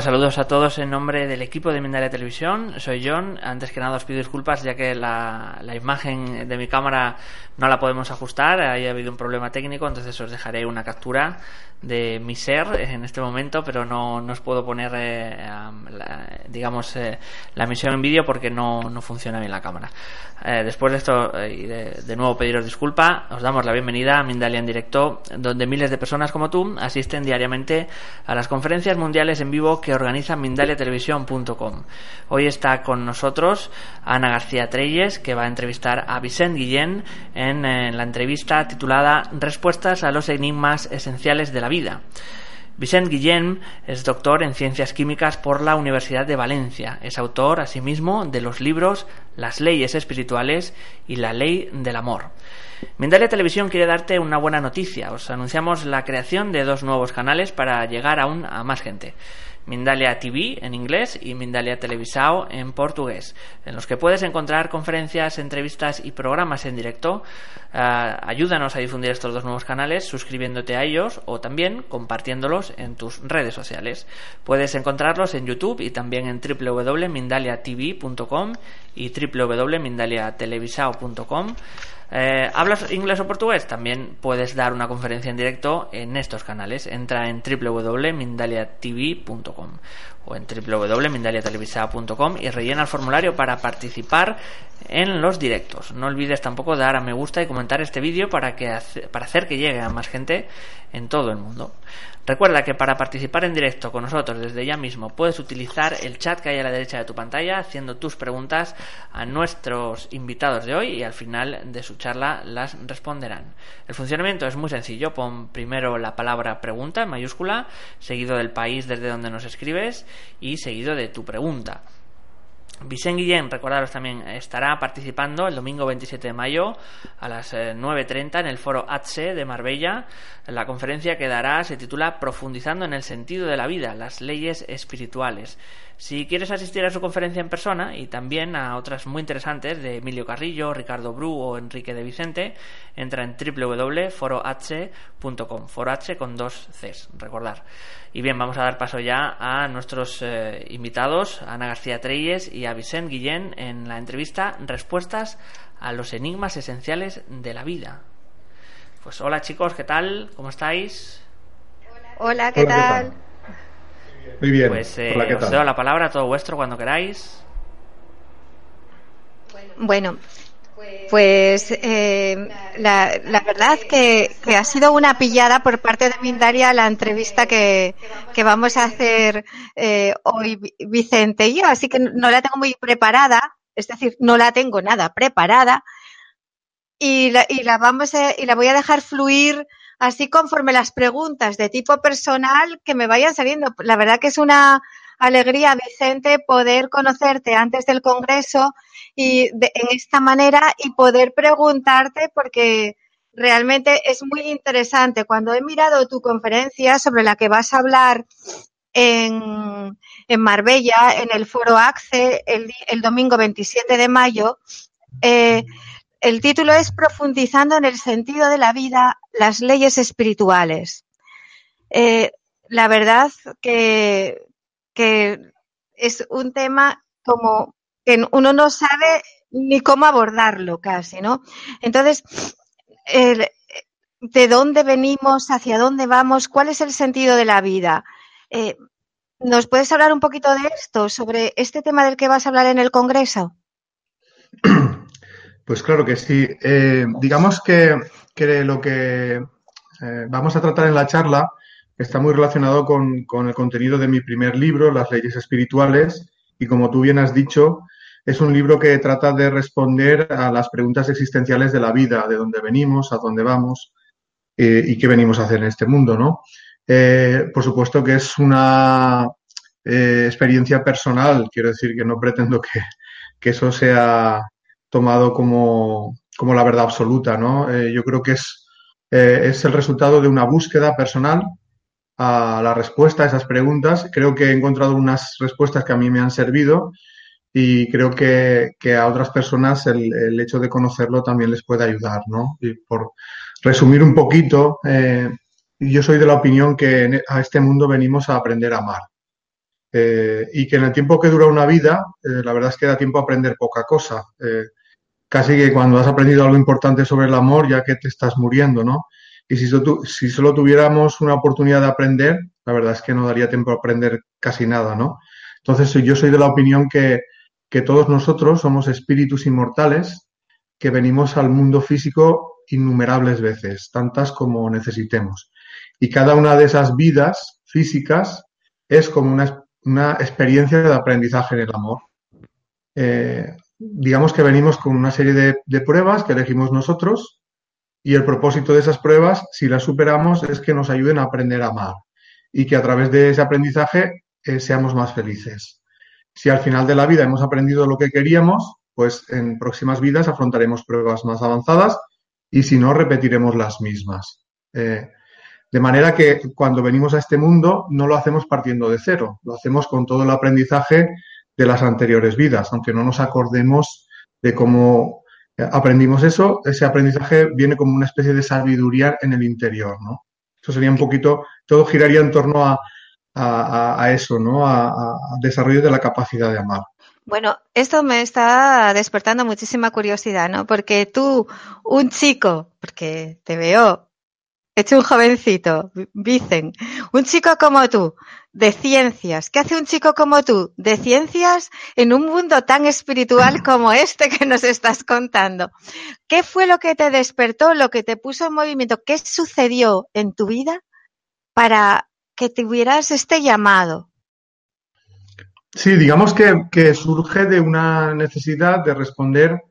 Saludos a todos en nombre del equipo de Mindalia Televisión. Soy John. Antes que nada os pido disculpas ya que la, imagen de mi cámara no la podemos ajustar. Ahí ha habido un problema técnico, entonces os dejaré una captura de mi ser en este momento, pero no, no os puedo poner, eh, la, digamos, eh, la emisión en vídeo porque no, no, funciona bien la cámara. Eh, después de esto, y de, de, nuevo pediros disculpa, os damos la bienvenida a Mindalia en directo, donde miles de personas como tú asisten diariamente a las conferencias mundiales en vivo que organiza mindaliatelevisión.com. Hoy está con nosotros Ana García Treyes, que va a entrevistar a Vicente Guillén en, en la entrevista titulada Respuestas a los enigmas esenciales de la vida. Vicente Guillén es doctor en Ciencias Químicas por la Universidad de Valencia. Es autor, asimismo, de los libros Las leyes espirituales y La ley del amor. Mindalia Televisión quiere darte una buena noticia. Os anunciamos la creación de dos nuevos canales para llegar aún a más gente. Mindalia TV en inglés y Mindalia Televisao en portugués, en los que puedes encontrar conferencias, entrevistas y programas en directo. Uh, ayúdanos a difundir estos dos nuevos canales suscribiéndote a ellos o también compartiéndolos en tus redes sociales. Puedes encontrarlos en YouTube y también en www.mindaliatv.com y www.mindaliatelevisao.com. Eh, ¿Hablas inglés o portugués? También puedes dar una conferencia en directo en estos canales. Entra en www.mindaliatv.com o en www.mindaliatelevisa.com y rellena el formulario para participar en los directos. No olvides tampoco dar a me gusta y comentar este vídeo para, que, para hacer que llegue a más gente en todo el mundo. Recuerda que para participar en directo con nosotros desde ya mismo puedes utilizar el chat que hay a la derecha de tu pantalla haciendo tus preguntas a nuestros invitados de hoy y al final de su charla las responderán. El funcionamiento es muy sencillo. Pon primero la palabra pregunta en mayúscula, seguido del país desde donde nos escribes y seguido de tu pregunta. Vicente Guillén, recordaros también, estará participando el domingo 27 de mayo a las 9.30 en el foro ATSE de Marbella. La conferencia que dará se titula Profundizando en el sentido de la vida, las leyes espirituales. Si quieres asistir a su conferencia en persona y también a otras muy interesantes de Emilio Carrillo, Ricardo Bru o Enrique de Vicente, entra en www.foroh.com, foro H con dos Cs, recordar. Y bien, vamos a dar paso ya a nuestros eh, invitados, Ana García Treyes y a Vicente Guillén, en la entrevista Respuestas a los enigmas esenciales de la vida. Pues hola chicos, ¿qué tal? ¿Cómo estáis? Hola, ¿qué tal? Muy bien. Pues eh, Hola, os doy la palabra, todo vuestro, cuando queráis. Bueno, pues eh, la, verdad que, que, ha sido una pillada por parte de Mindaria la entrevista que, que vamos a hacer eh, hoy Vicente y yo, así que no la tengo muy preparada, es decir, no la tengo nada preparada y la, y la vamos a, y la voy a dejar fluir así conforme las preguntas de tipo personal que me vayan saliendo. La verdad que es una alegría, Vicente, poder conocerte antes del Congreso y de, en esta manera y poder preguntarte porque realmente es muy interesante. Cuando he mirado tu conferencia sobre la que vas a hablar en, en Marbella, en el foro el, el domingo 27 de mayo, eh, el título es Profundizando en el sentido de la vida, las leyes espirituales. Eh, la verdad que, que, es un tema como que uno no sabe ni cómo abordarlo casi, ¿no? Entonces, ¿de dónde venimos? ¿Hacia dónde vamos? ¿Cuál es el sentido de la vida? Eh, ¿Nos puedes hablar un poquito de esto, sobre este tema del que vas a hablar en el Congreso? Pues claro que sí. Eh, digamos que, que, lo que eh, vamos a tratar en la charla está muy relacionado con, con, el contenido de mi primer libro, Las leyes espirituales, y como tú bien has dicho, es un libro que trata de responder a las preguntas existenciales de la vida, de dónde venimos, a dónde vamos eh, y qué venimos a hacer en este mundo, ¿no? Eh, por supuesto que es una eh, experiencia personal, quiero decir que no pretendo que, que eso sea tomado como, como la verdad absoluta, ¿no? Yo creo que es, es el resultado de una búsqueda personal a la respuesta a esas preguntas. Creo que he encontrado unas respuestas que a mí me han servido y creo que, que a otras personas el, el, hecho de conocerlo también les puede ayudar, ¿no? Y por resumir un poquito, eh, yo soy de la opinión que a este mundo venimos a aprender a amar. Eh, y que en el tiempo que dura una vida, eh, la verdad es que da tiempo a aprender poca cosa. Casi que cuando has aprendido algo importante sobre el amor, ya que te estás muriendo, ¿no? Y si, solo tuviéramos una oportunidad de aprender, la verdad es que no daría tiempo a aprender casi nada, ¿no? Entonces yo soy de la opinión que, todos nosotros somos espíritus inmortales que venimos al mundo físico innumerables veces, tantas como necesitemos. Y cada una de esas vidas físicas es como una, experiencia de aprendizaje en el amor. Eh, digamos que venimos con una serie de, pruebas que elegimos nosotros y el propósito de esas pruebas, si las superamos, es que nos ayuden a aprender a amar y que a través de ese aprendizaje eh, seamos más felices. Si al final de la vida hemos aprendido lo que queríamos, pues en próximas vidas afrontaremos pruebas más avanzadas y si no, repetiremos las mismas. Eh, de manera que cuando venimos a este mundo no lo hacemos partiendo de cero, lo hacemos con todo el aprendizaje de las anteriores vidas, aunque no nos acordemos de cómo aprendimos eso, ese aprendizaje viene como una especie de sabiduría en el interior, ¿no? Eso sería un poquito, todo giraría en torno a, a, a eso, ¿no? A, a, desarrollo de la capacidad de amar. Bueno, esto me está despertando muchísima curiosidad, ¿no? Porque tú, un chico, porque te veo hecho un jovencito, dicen, un chico como tú, de ciencias. ¿Qué hace un chico como tú, de ciencias, en un mundo tan espiritual como este que nos estás contando? ¿Qué fue lo que te despertó, lo que te puso en movimiento? ¿Qué sucedió en tu vida para que tuvieras este llamado? Sí, digamos que, que surge de una necesidad de responder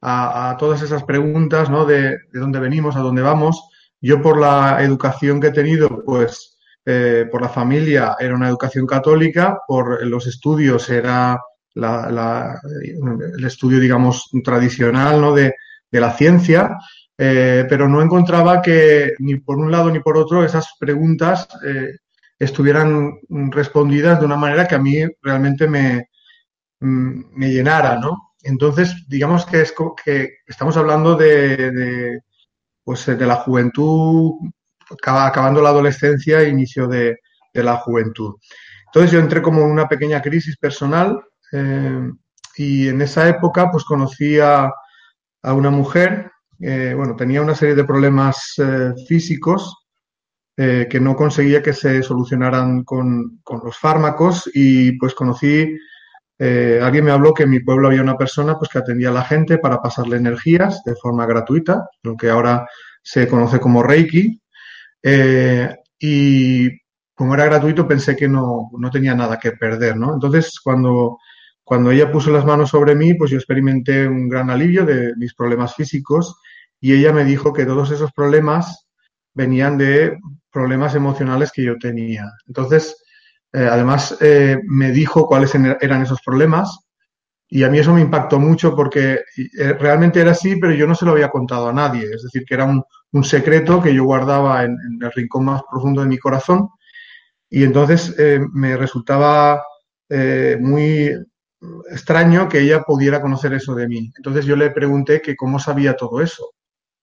a, a todas esas preguntas, ¿no? De, de dónde venimos, a dónde vamos yo por la educación que he tenido, pues eh, por la familia era una educación católica, por los estudios era la, el estudio, digamos, tradicional ¿no? de, de la ciencia, eh, pero no encontraba que ni por un lado ni por otro esas preguntas eh, estuvieran respondidas de una manera que a mí realmente me, me llenara, ¿no? Entonces, digamos que, es, que estamos hablando de pues de la juventud, acabando la adolescencia inicio de, de, la juventud. Entonces yo entré como en una pequeña crisis personal eh, y en esa época pues conocí a, una mujer, eh, bueno, tenía una serie de problemas eh, físicos eh, que no conseguía que se solucionaran con, con los fármacos y pues conocí eh, alguien me habló que en mi pueblo había una persona pues, que atendía a la gente para pasarle energías de forma gratuita, lo que ahora se conoce como Reiki. Eh, y como era gratuito, pensé que no, no, tenía nada que perder, ¿no? Entonces, cuando, cuando ella puso las manos sobre mí, pues yo experimenté un gran alivio de mis problemas físicos y ella me dijo que todos esos problemas venían de problemas emocionales que yo tenía. Entonces, eh, además, eh, me dijo cuáles eran esos problemas y a mí eso me impactó mucho porque eh, realmente era así, pero yo no se lo había contado a nadie. Es decir, que era un, secreto que yo guardaba en, el rincón más profundo de mi corazón. Y entonces me resultaba muy extraño que ella pudiera conocer eso de mí. Entonces yo le pregunté que cómo sabía todo eso.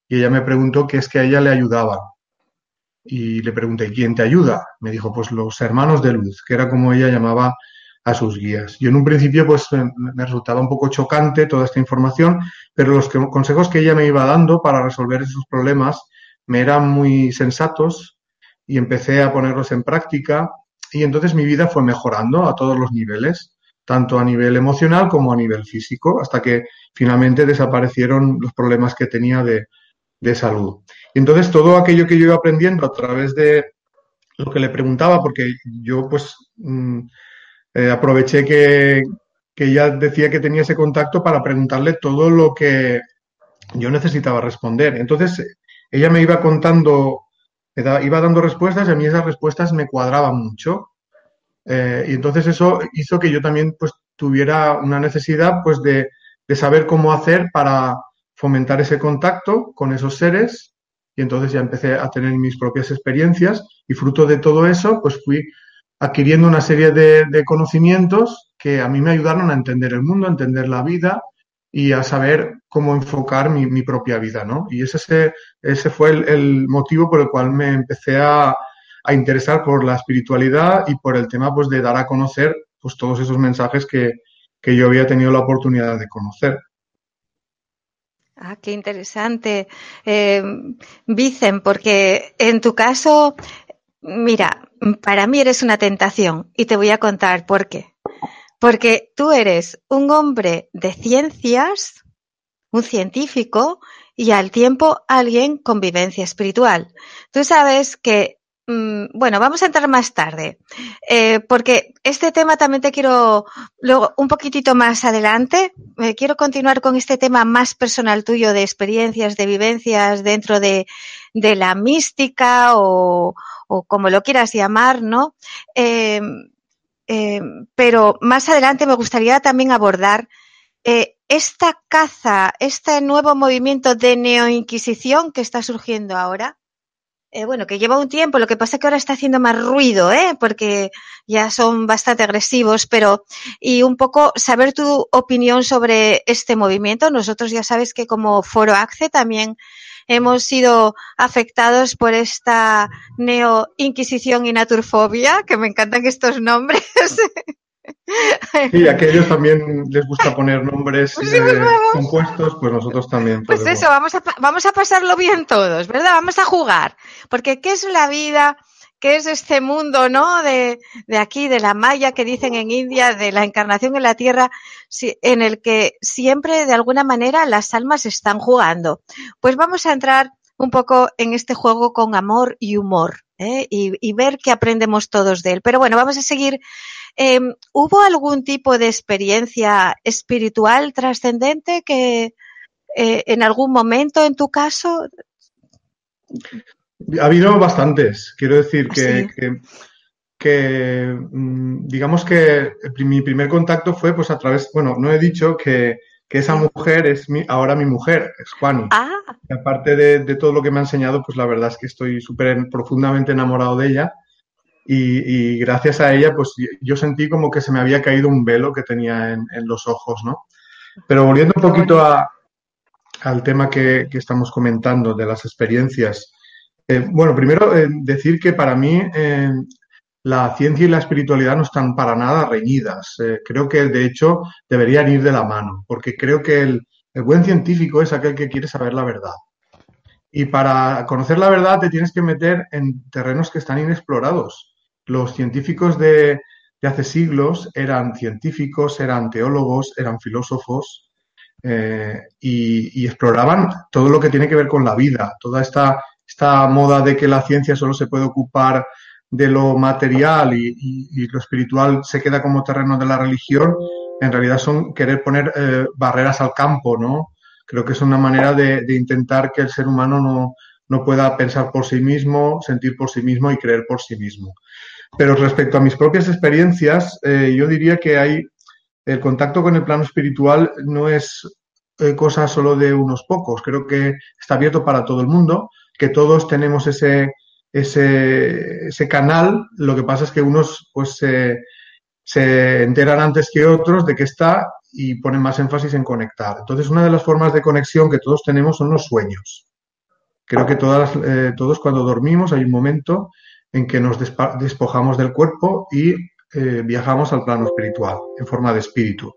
Y ella me preguntó que es que a ella le ayudaba y le pregunté, ¿quién te ayuda? Me dijo, pues los hermanos de luz, que era como ella llamaba a sus guías. Yo en un principio pues me resultaba un poco chocante toda esta información, pero los consejos que ella me iba dando para resolver esos problemas me eran muy sensatos y empecé a ponerlos en práctica y entonces mi vida fue mejorando a todos los niveles, tanto a nivel emocional como a nivel físico, hasta que finalmente desaparecieron los problemas que tenía de salud. Y entonces todo aquello que yo iba aprendiendo a través de lo que le preguntaba, porque yo pues mmm, eh, aproveché que, que ella decía que tenía ese contacto para preguntarle todo lo que yo necesitaba responder. Entonces ella me iba contando, me iba dando respuestas y a mí esas respuestas me cuadraban mucho. Eh, y entonces eso hizo que yo también pues tuviera una necesidad pues de, de saber cómo hacer para fomentar ese contacto con esos seres y entonces ya empecé a tener mis propias experiencias y fruto de todo eso pues fui adquiriendo una serie de, conocimientos que a mí me ayudaron a entender el mundo, a entender la vida y a saber cómo enfocar mi, mi propia vida, ¿no? Y ese, ese fue el, el, motivo por el cual me empecé a, a, interesar por la espiritualidad y por el tema, pues, de dar a conocer pues todos esos mensajes que, que yo había tenido la oportunidad de conocer. Ah, qué interesante, eh, Vicen, porque en tu caso, mira, para mí eres una tentación y te voy a contar por qué. Porque tú eres un hombre de ciencias, un científico y al tiempo alguien con vivencia espiritual. Tú sabes que bueno, vamos a entrar más tarde, eh, porque este tema también te quiero, luego un poquitito más adelante, eh, quiero continuar con este tema más personal tuyo de experiencias, de vivencias dentro de, la mística o, como lo quieras llamar, ¿no? Em, em, pero más adelante me gustaría también abordar eh, esta caza, este nuevo movimiento de neoinquisición que está surgiendo ahora eh, bueno, que lleva un tiempo, lo que pasa es que ahora está haciendo más ruido, ¿eh? porque ya son bastante agresivos, pero y un poco saber tu opinión sobre este movimiento. Nosotros ya sabes que como Foro ACCE también hemos sido afectados por esta neo-inquisición y naturfobia, que me encantan estos nombres. A aquellos también les gusta poner nombres pues eh, compuestos, pues nosotros también. Pues eso, vamos a, vamos a pasarlo bien todos, ¿verdad? Vamos a jugar. Porque ¿qué es la vida? ¿Qué es este mundo, no? De, de aquí, de la Maya que dicen en India, de la encarnación en la Tierra, en el que siempre, de alguna manera, las almas están jugando. Pues vamos a entrar un poco en este juego con amor y humor. ¿eh? Y, y, ver qué aprendemos todos de él. Pero bueno, vamos a seguir Em, ¿Hubo algún tipo de experiencia espiritual trascendente que eh, en algún momento, en tu caso? Ha habido bastantes. Quiero decir que, que, mm, digamos que mi primer contacto fue pues a través, bueno, no he dicho que, esa mujer es mi, ahora mi mujer, es Juani. Ah. aparte de, de, todo lo que me ha enseñado, pues la verdad es que estoy súper profundamente enamorado de ella y, gracias a ella, pues yo sentí como que se me había caído un velo que tenía en, los ojos, ¿no? Pero volviendo un poquito al tema que, estamos comentando de las experiencias. Eh, bueno, primero eh, decir que para mí eh, la ciencia y la espiritualidad no están para nada reñidas. creo que de hecho deberían ir de la mano, porque creo que el, el buen científico es aquel que quiere saber la verdad. Y para conocer la verdad te tienes que meter en terrenos que están inexplorados los científicos de, hace siglos eran científicos, eran teólogos, eran filósofos eh, y, exploraban todo lo que tiene que ver con la vida, toda esta, moda de que la ciencia solo se puede ocupar de lo material y, lo espiritual se queda como terreno de la religión, en realidad son querer poner eh, barreras al campo, ¿no? Creo que es una manera de, de intentar que el ser humano no, no, pueda pensar por sí mismo, sentir por sí mismo y creer por sí mismo. Pero respecto a mis propias experiencias, eh, yo diría que hay el contacto con el plano espiritual no es eh, cosa solo de unos pocos. Creo que está abierto para todo el mundo, que todos tenemos ese, ese, canal. Lo que pasa es que unos pues se, se enteran antes que otros de que está y ponen más énfasis en conectar. Entonces, una de las formas de conexión que todos tenemos son los sueños. Creo que todas, eh, todos cuando dormimos hay un momento en que nos despojamos del cuerpo y eh, viajamos al plano espiritual en forma de espíritu.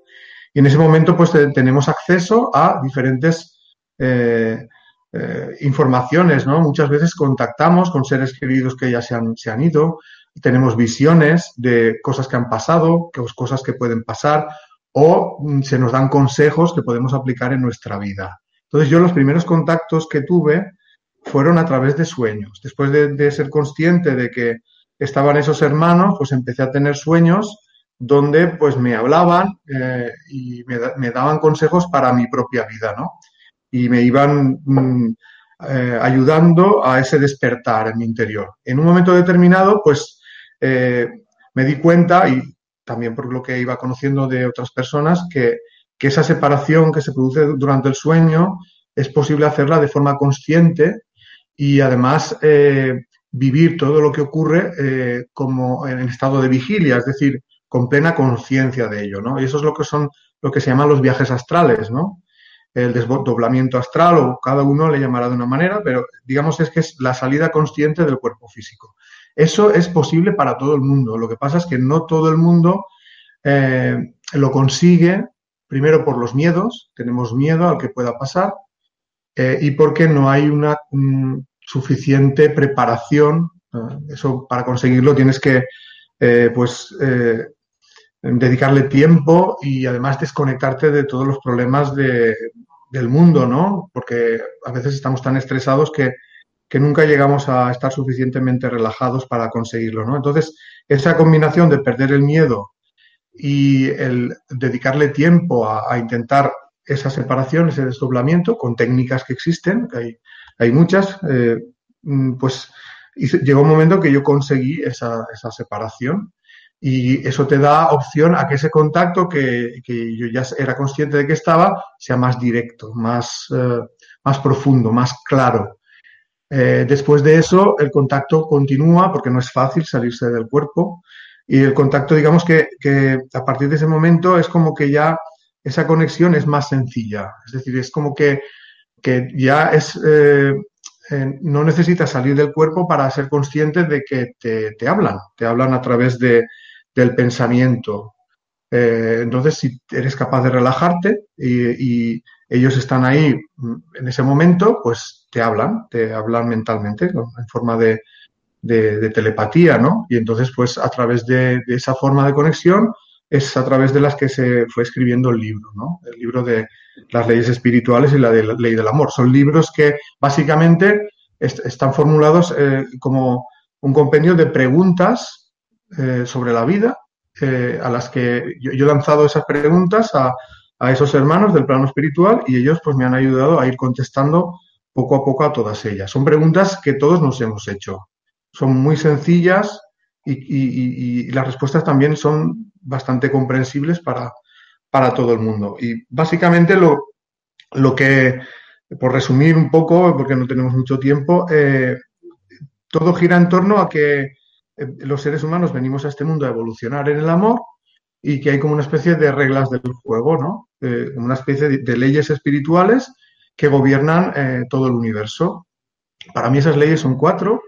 Y en ese momento pues tenemos acceso a diferentes eh, eh, informaciones, ¿no? Muchas veces contactamos con seres queridos que ya se han, se han ido, tenemos visiones de cosas que han pasado, cosas que pueden pasar, o mm, se nos dan consejos que podemos aplicar en nuestra vida. Entonces yo los primeros contactos que tuve fueron a través de sueños. Después de, ser consciente de que estaban esos hermanos, pues empecé a tener sueños donde pues me hablaban eh, y me, daban consejos para mi propia vida, ¿no? Y me iban mm, eh, ayudando a ese despertar en mi interior. En un momento determinado, pues eh, me di cuenta, y también por lo que iba conociendo de otras personas, que, que esa separación que se produce durante el sueño es posible hacerla de forma consciente y además eh, vivir todo lo que ocurre eh, como en estado de vigilia, es decir, con plena conciencia de ello, ¿no? Y eso es lo que son lo que se llaman los viajes astrales, ¿no? El desdoblamiento astral o cada uno le llamará de una manera, pero digamos es que es la salida consciente del cuerpo físico. Eso es posible para todo el mundo. Lo que pasa es que no todo el mundo eh, lo consigue primero por los miedos, tenemos miedo al que pueda pasar, eh, y porque no hay una suficiente preparación. eso para conseguirlo tienes que pues dedicarle tiempo y además desconectarte de todos los problemas del mundo, ¿no? Porque a veces estamos tan estresados que, nunca llegamos a estar suficientemente relajados para conseguirlo, ¿no? Entonces, esa combinación de perder el miedo y el dedicarle tiempo a, intentar esa separación, ese desdoblamiento, con técnicas que existen, que hay, hay muchas, eh, mm, pues llegó un momento que yo conseguí esa, esa separación y eso te da opción a que ese contacto que, yo ya era consciente de que estaba sea más directo, más, eh, más profundo, más claro. Eh, después de eso, el contacto continúa porque no es fácil salirse del cuerpo y el contacto, digamos que, a partir de ese momento es como que ya esa conexión es más sencilla. Es decir, es como que, ya es, eh, no necesitas salir del cuerpo para ser consciente de que te, te hablan, te hablan a través de, del pensamiento. Eh, entonces, si eres capaz de relajarte y, ellos están ahí mm, en ese momento, pues te hablan, te hablan mentalmente, en forma de, telepatía, ¿no? Y entonces, pues a través de, esa forma de conexión es a través de las que se fue escribiendo el libro, ¿no? El libro de las leyes espirituales y la de la ley del amor. Son libros que básicamente están formulados eh, como un compendio de preguntas eh, sobre la vida, eh, a las que yo, he lanzado esas preguntas a, esos hermanos del plano espiritual y ellos pues me han ayudado a ir contestando poco a poco a todas ellas. Son preguntas que todos nos hemos hecho. Son muy sencillas y, las respuestas también son bastante comprensibles para, para todo el mundo. Y básicamente lo, lo que, por resumir un poco, porque no tenemos mucho tiempo, eh, todo gira en torno a que eh, los seres humanos venimos a este mundo a evolucionar en el amor y que hay como una especie de reglas del juego, ¿no? Eh, una especie de, leyes espirituales que gobiernan todo el universo. Para mí esas leyes son cuatro.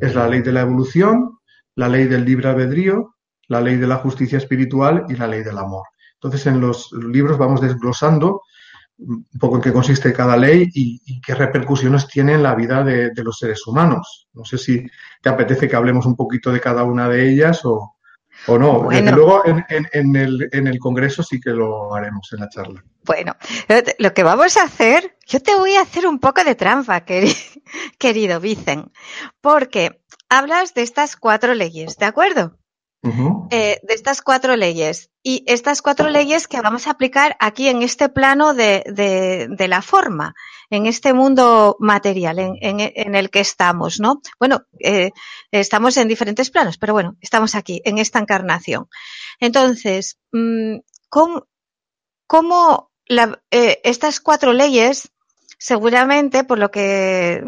Es la ley de la evolución, la ley del libre albedrío, la ley de la justicia espiritual y la ley del amor. Entonces, en los libros vamos desglosando un poco en qué consiste cada ley y, qué repercusiones tiene en la vida de, los seres humanos. No sé si te apetece que hablemos un poquito de cada una de ellas o, no. luego en, el, Congreso sí que lo haremos en la charla. Bueno, lo que vamos a hacer, yo te voy a hacer un poco de trampa, querido Vicen, porque hablas de estas cuatro leyes, ¿de acuerdo? Eh, de estas cuatro leyes. Y estas cuatro leyes que vamos a aplicar aquí en este plano de, la forma, en este mundo material en, el que estamos, ¿no? Bueno, eh, estamos en diferentes planos, pero bueno, estamos aquí, en esta encarnación. Entonces, mm, ¿cómo, eh, estas cuatro leyes, seguramente, por lo que,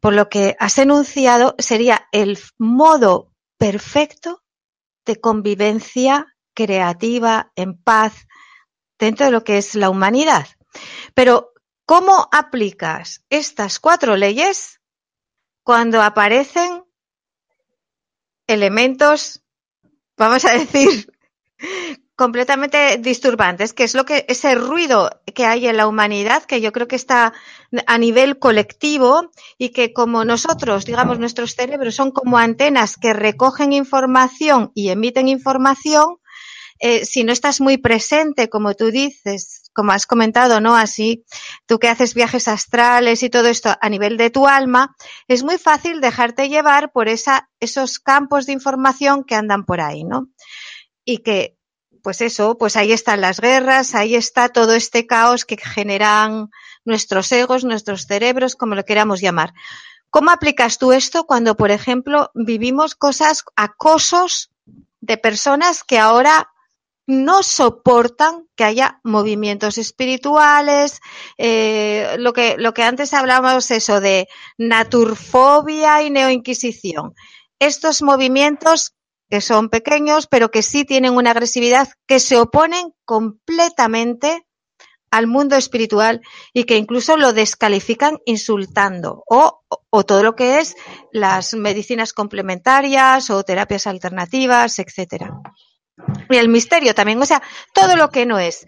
por lo que has enunciado, sería el modo perfecto de convivencia creativa, en paz, dentro de lo que es la humanidad. Pero, ¿cómo aplicas estas cuatro leyes cuando aparecen elementos, vamos a decir, completamente disturbantes, que es lo que ese ruido que hay en la humanidad, que yo creo que está a nivel colectivo y que como nosotros, digamos, nuestros cerebros son como antenas que recogen información y emiten información, eh, si no estás muy presente, como tú dices, como has comentado, ¿no? Así, tú que haces viajes astrales y todo esto a nivel de tu alma, es muy fácil dejarte llevar por esa, esos campos de información que andan por ahí, ¿no? Y que pues eso, pues ahí están las guerras, ahí está todo este caos que generan nuestros egos, nuestros cerebros, como lo queramos llamar. ¿Cómo aplicas tú esto cuando, por ejemplo, vivimos cosas, acosos de personas que ahora no soportan que haya movimientos espirituales, eh, lo, que, lo que antes hablábamos eso de naturfobia y neoinquisición. Estos movimientos que son pequeños, pero que sí tienen una agresividad que se oponen completamente al mundo espiritual y que incluso lo descalifican insultando o, todo lo que es las medicinas complementarias o terapias alternativas, etcétera. y el misterio también. O sea, todo lo que no es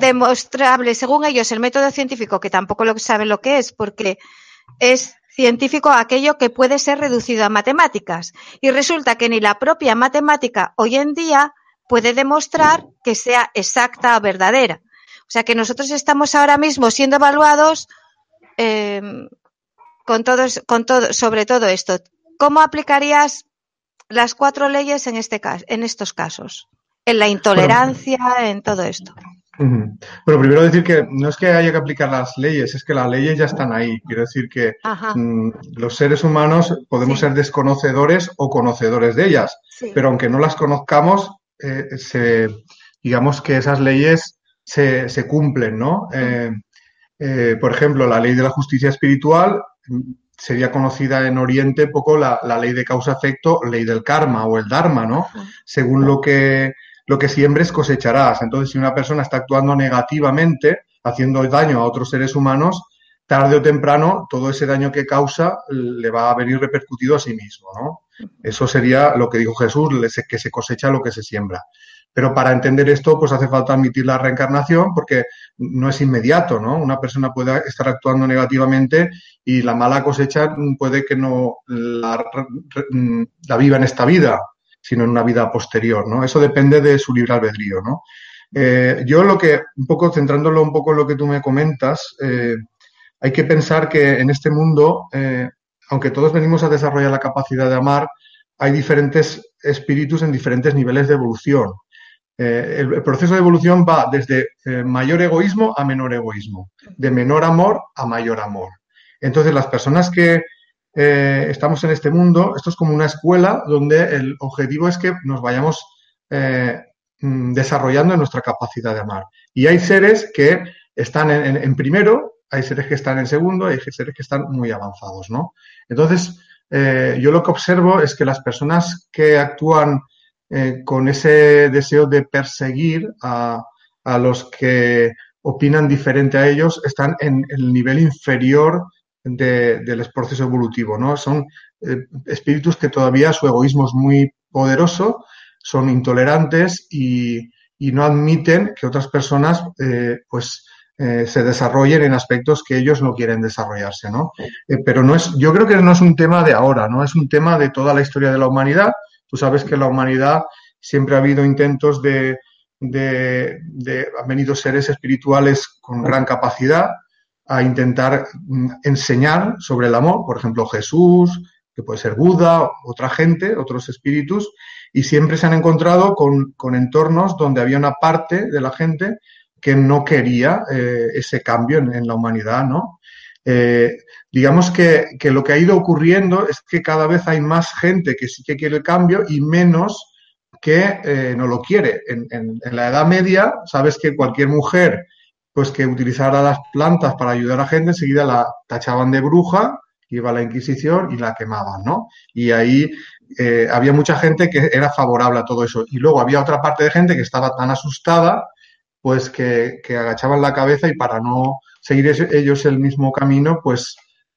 demostrable, según ellos, el método científico, que tampoco lo saben lo que es, porque es científico aquello que puede ser reducido a matemáticas. Y resulta que ni la propia matemática hoy en día puede demostrar que sea exacta o verdadera. O sea que nosotros estamos ahora mismo siendo evaluados eh, con todos, con todo, sobre todo esto. ¿Cómo aplicarías las cuatro leyes en este caso, en estos casos? En la intolerancia, en todo esto. Bueno, primero decir que no es que haya que aplicar las leyes, es que las leyes ya están ahí. Quiero decir que mm, los seres humanos podemos ser desconocedores o conocedores de ellas, pero aunque no las conozcamos, eh, se, digamos que esas leyes se, se cumplen, ¿no? Eh, eh, por ejemplo, la ley de la justicia espiritual sería conocida en Oriente poco la, la ley de causa-efecto, ley del karma o el dharma, ¿no? Según lo que lo que siembres cosecharás. Entonces, si una persona está actuando negativamente, haciendo daño a otros seres humanos, tarde o temprano todo ese daño que causa le va a venir repercutido a sí mismo, ¿no? Eso sería lo que dijo Jesús, que se cosecha lo que se siembra. Pero para entender esto, pues hace falta admitir la reencarnación porque no es inmediato, ¿no? Una persona puede estar actuando negativamente y la mala cosecha puede que no la, la viva en esta vida, sino en una vida posterior, ¿no? Eso depende de su libre albedrío, ¿no? Eh, yo lo que, un poco centrándolo un poco en lo que tú me comentas, eh, hay que pensar que en este mundo, eh, aunque todos venimos a desarrollar la capacidad de amar, hay diferentes espíritus en diferentes niveles de evolución. El, proceso de evolución va desde mayor egoísmo a menor egoísmo, de menor amor a mayor amor. Entonces, las personas que eh, estamos en este mundo, esto es como una escuela donde el objetivo es que nos vayamos eh, mm, desarrollando en nuestra capacidad de amar. Y hay seres que están en, primero, hay seres que están en segundo, hay seres que están muy avanzados, ¿no? Entonces, eh, yo lo que observo es que las personas que actúan con ese deseo de perseguir a, a los que opinan diferente a ellos están en el nivel inferior del proceso evolutivo, ¿no? Son eh, espíritus que todavía su egoísmo es muy poderoso, son intolerantes y, no admiten que otras personas eh, pues eh, se desarrollen en aspectos que ellos no quieren desarrollarse, ¿no? pero no es, yo creo que no es un tema de ahora, ¿no? Es un tema de toda la historia de la humanidad. Tú sabes que en la humanidad siempre ha habido intentos de, han venido seres espirituales con gran capacidad, a intentar mm, enseñar sobre el amor, por ejemplo Jesús, que puede ser Buda, otra gente, otros espíritus, y siempre se han encontrado con, entornos donde había una parte de la gente que no quería eh, ese cambio en, la humanidad, ¿no? Eh, digamos que, lo que ha ido ocurriendo es que cada vez hay más gente que sí que quiere el cambio y menos que eh, no lo quiere. En, en, la Edad Media, sabes que cualquier mujer pues que utilizara las plantas para ayudar a gente, enseguida la tachaban de bruja, iba a la Inquisición y la quemaban, ¿no? Y ahí eh, había mucha gente que era favorable a todo eso. Y luego había otra parte de gente que estaba tan asustada, pues que, agachaban la cabeza y para no seguir ellos el mismo camino, pues,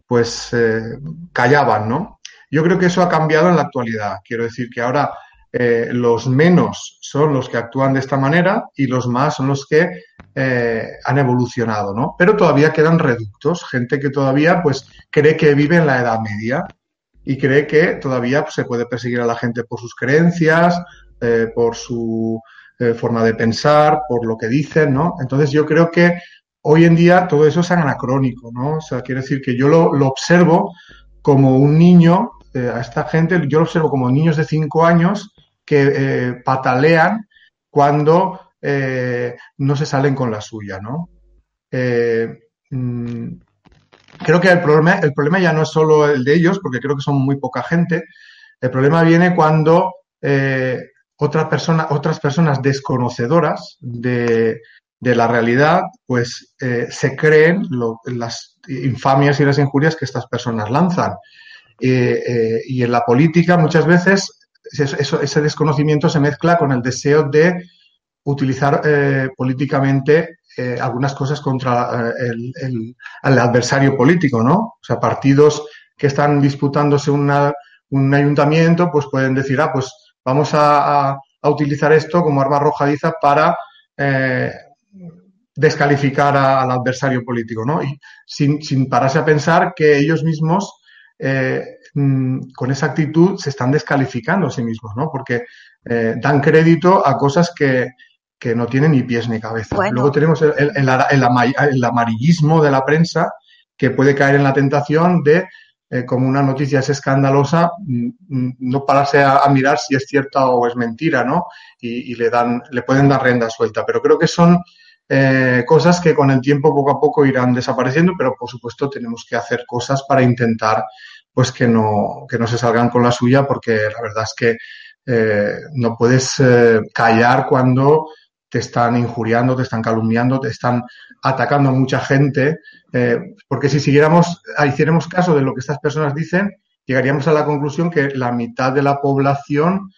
pues eh, callaban, ¿no? Yo creo que eso ha cambiado en la actualidad. Quiero decir que ahora eh, los menos son los que actúan de esta manera y los más son los que eh, han evolucionado, ¿no? Pero todavía quedan reductos, gente que todavía pues cree que vive en la Edad Media y cree que todavía pues, se puede perseguir a la gente por sus creencias, por su forma de pensar, por lo que dicen, ¿no? Entonces yo creo que hoy en día todo eso es anacrónico, ¿no? O sea, quiere decir que yo lo, lo observo como un niño, a esta gente, yo lo observo como niños de cinco años que patalean cuando eh, no se salen con la suya, ¿no? Eh, mm, creo que el problema, el problema ya no es solo el de ellos, porque creo que son muy poca gente. El problema viene cuando eh, otras personas desconocedoras de, la realidad, pues se creen las infamias y las injurias que estas personas lanzan. y en la política muchas veces ese desconocimiento se mezcla con el deseo de utilizar eh, políticamente eh, algunas cosas contra eh, el, adversario político, ¿no? O sea, partidos que están disputándose un ayuntamiento, pues pueden decir, ah, pues vamos a, a utilizar esto como arma arrojadiza para eh, descalificar al adversario político, ¿no? Y sin, sin, pararse a pensar que ellos mismos eh, mm, con esa actitud se están descalificando a sí mismos, ¿no? Porque eh, dan crédito a cosas que, que, no tienen ni pies ni cabeza. Luego tenemos el, el, el, amarillismo de la prensa que puede caer en la tentación de eh, como una noticia es escandalosa, mm, mm, no pararse a, mirar si es cierta o es mentira, ¿no? Y, y, le dan, le pueden dar rienda suelta. Pero creo que son eh, cosas que con el tiempo poco a poco irán desapareciendo, pero por supuesto tenemos que hacer cosas para intentar pues que no, que no se salgan con la suya, porque la verdad es que eh, no puedes eh, callar cuando te están injuriando, te están calumniando, te están atacando mucha gente, eh, porque si siguiéramos, hiciéramos caso de lo que estas personas dicen, llegaríamos a la conclusión que la mitad de la población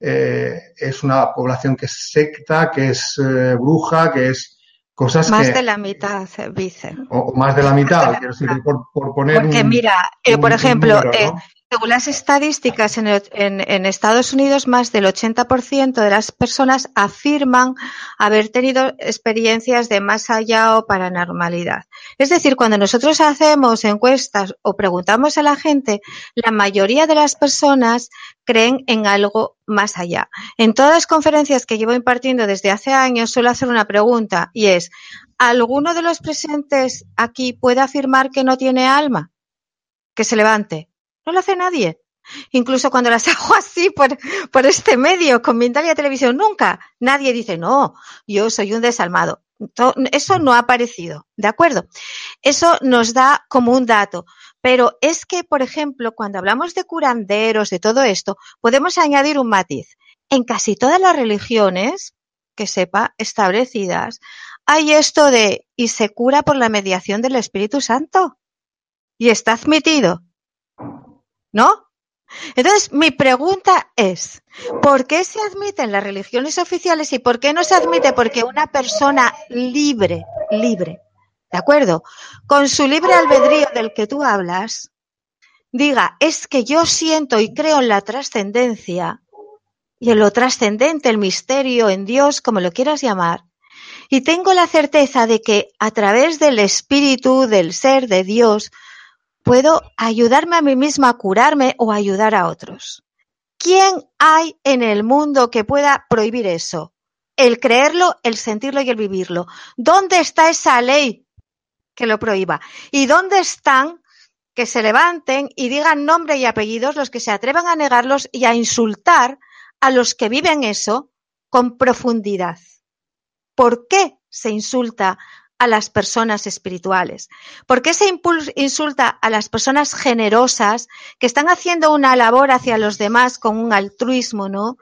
eh, es una población que es secta, que es bruja, que es cosas más de la mitad, dice. O, más de la mitad, quiero decir, por, por poner Porque mira, eh, por ejemplo, eh, según las estadísticas en, Estados Unidos, más del 80% de las personas afirman haber tenido experiencias de más allá o paranormalidad. Es decir, cuando nosotros hacemos encuestas o preguntamos a la gente, la mayoría de las personas creen en algo más allá. En todas las conferencias que llevo impartiendo desde hace años suelo hacer una pregunta y es, ¿alguno de los presentes aquí puede afirmar que no tiene alma? Que se levante. No lo hace nadie. Incluso cuando las hago así por, por este medio, con Mindalia Televisión, nunca nadie dice, no, yo soy un desalmado. Eso no ha aparecido, ¿de acuerdo? Eso nos da como un dato. Pero es que, por ejemplo, cuando hablamos de curanderos, de todo esto, podemos añadir un matiz. En casi todas las religiones, que sepa, establecidas, hay esto de y se cura por la mediación del Espíritu Santo. Y está admitido. ¿No? Entonces, mi pregunta es, ¿por qué se admiten las religiones oficiales y por qué no se admite? Porque una persona libre, libre, ¿de acuerdo? Con su libre albedrío del que tú hablas, diga, es que yo siento y creo en la trascendencia y en lo trascendente, el misterio, en Dios, como lo quieras llamar, y tengo la certeza de que a través del espíritu, del ser de Dios, puedo ayudarme a mí misma a curarme o ayudar a otros. ¿Quién hay en el mundo que pueda prohibir eso? El creerlo, el sentirlo y el vivirlo. ¿Dónde está esa ley que lo prohíba? ¿Y dónde están que se levanten y digan nombre y apellidos los que se atrevan a negarlos y a insultar a los que viven eso con profundidad? ¿Por qué se insulta a las personas espirituales? ¿Por qué se insulta a las personas generosas que están haciendo una labor hacia los demás con un altruismo, ¿no?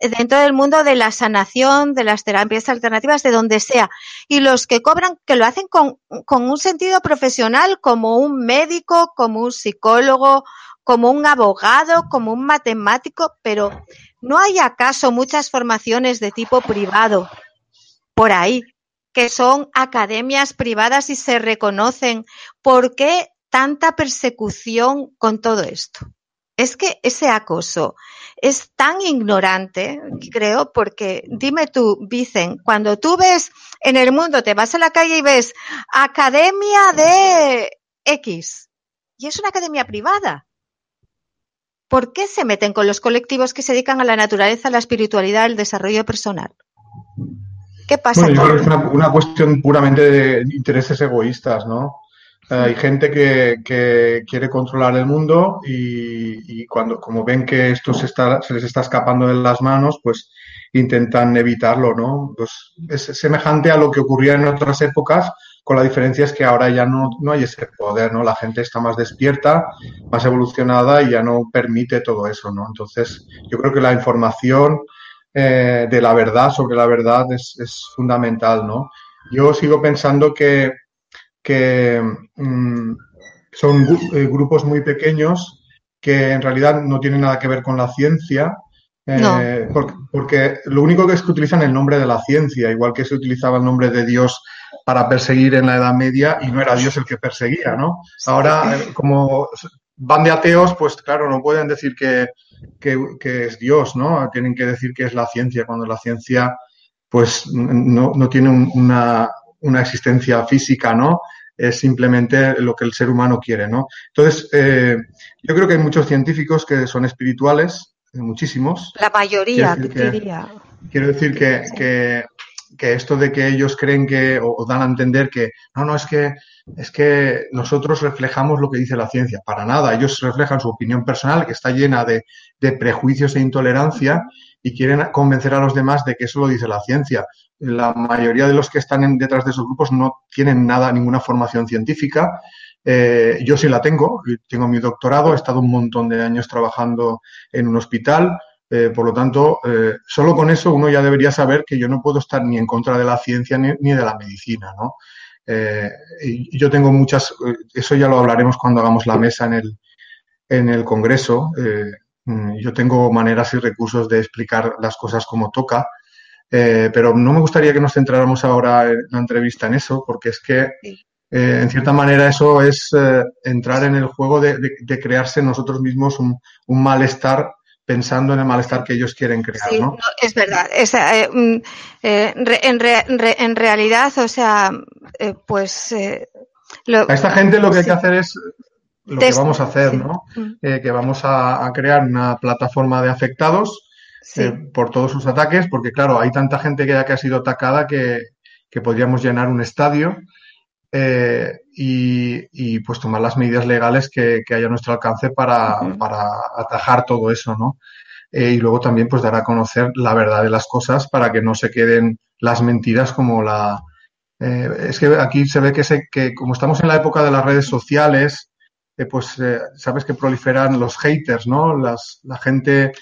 Dentro del mundo de la sanación, de las terapias alternativas, de donde sea. Y los que cobran, que lo hacen con, con un sentido profesional, como un médico, como un psicólogo, como un abogado, como un matemático, pero ¿no hay acaso muchas formaciones de tipo privado por ahí que son academias privadas y se reconocen. ¿Por qué tanta persecución con todo esto? Es que ese acoso es tan ignorante, creo, porque dime tú, Vicen, cuando tú ves en el mundo, te vas a la calle y ves Academia de X, y es una academia privada. ¿Por qué se meten con los colectivos que se dedican a la naturaleza, a la espiritualidad, al desarrollo personal? ¿Qué pasa? Bueno, yo creo que es una, cuestión puramente de intereses egoístas, ¿no? hay gente que, que, quiere controlar el mundo y, y, cuando, como ven que esto se, está, se les está escapando de las manos, pues intentan evitarlo, ¿no? Pues es semejante a lo que ocurría en otras épocas, con la diferencia es que ahora ya no, no hay ese poder, ¿no? La gente está más despierta, más evolucionada y ya no permite todo eso, ¿no? Entonces, yo creo que la información eh, de la verdad sobre la verdad es, es, fundamental, ¿no? Yo sigo pensando que, que mm, son eh, grupos muy pequeños que en realidad no tienen nada que ver con la ciencia, eh, porque, porque, lo único que es que utilizan el nombre de la ciencia, igual que se utilizaba el nombre de Dios para perseguir en la Edad Media y no era Dios el que perseguía, ¿no? Ahora, como van de ateos, pues claro, no pueden decir que, que, es Dios, ¿no? Tienen que decir que es la ciencia, cuando la ciencia pues no, no tiene una, una, existencia física, ¿no? Es simplemente lo que el ser humano quiere, ¿no? Entonces, eh, yo creo que hay muchos científicos que son espirituales, muchísimos. La mayoría, diría. Quiero decir que, que, que, esto de que ellos creen que, o, dan a entender que, no, no, es que, es que nosotros reflejamos lo que dice la ciencia. Para nada, ellos reflejan su opinión personal, que está llena de, prejuicios e intolerancia, y quieren convencer a los demás de que eso lo dice la ciencia. La mayoría de los que están detrás de esos grupos no tienen nada, ninguna formación científica. Eh, yo sí la tengo, tengo mi doctorado, he estado un montón de años trabajando en un hospital, eh, por lo tanto, eh, solo con eso uno ya debería saber que yo no puedo estar ni en contra de la ciencia ni, de la medicina, ¿no? y yo tengo muchas, eso ya lo hablaremos cuando hagamos la mesa en el, en el Congreso. Mm, yo tengo maneras y recursos de explicar las cosas como toca, eh, pero no me gustaría que nos centráramos ahora en la entrevista en eso, porque es que, eh, en cierta manera, eso es eh, entrar en el juego de, crearse nosotros mismos un, malestar pensando en el malestar que ellos quieren crear, sí, ¿no? Es verdad. Mm, en, realidad, o sea, pues... a esta gente lo que hay que hacer es lo que vamos a hacer, ¿no? Mm. Eh, que vamos a, crear una plataforma de afectados eh, por todos sus ataques, porque claro, hay tanta gente que ya que ha sido atacada que, podríamos llenar un estadio eh, y, pues tomar las medidas legales que, que haya a nuestro alcance para, para atajar todo eso, ¿no? y luego también pues dar a conocer la verdad de las cosas para que no se queden las mentiras como la... es que aquí se ve que, se, que como estamos en la época de las redes sociales, pues eh, sabes que proliferan los haters, ¿no? Las, la gente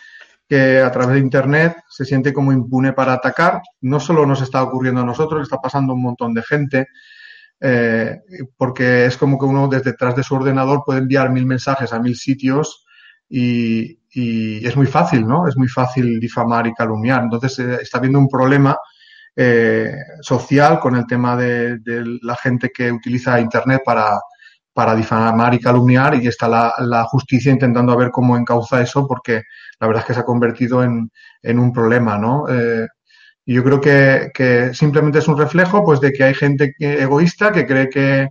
que a través de Internet se siente como impune para atacar. No solo nos está ocurriendo a nosotros, está pasando a un montón de gente, eh, porque es como que uno desde detrás de su ordenador puede enviar mil mensajes a mil sitios y, es muy fácil, ¿no? Es muy fácil difamar y calumniar. Entonces eh, está habiendo un problema social con el tema de, la gente que utiliza Internet para para difamar y calumniar y está la, justicia intentando ver cómo encauza eso porque la verdad es que se ha convertido en, un problema, ¿no? Eh, y yo creo que, simplemente es un reflejo pues de que hay gente egoísta que cree que,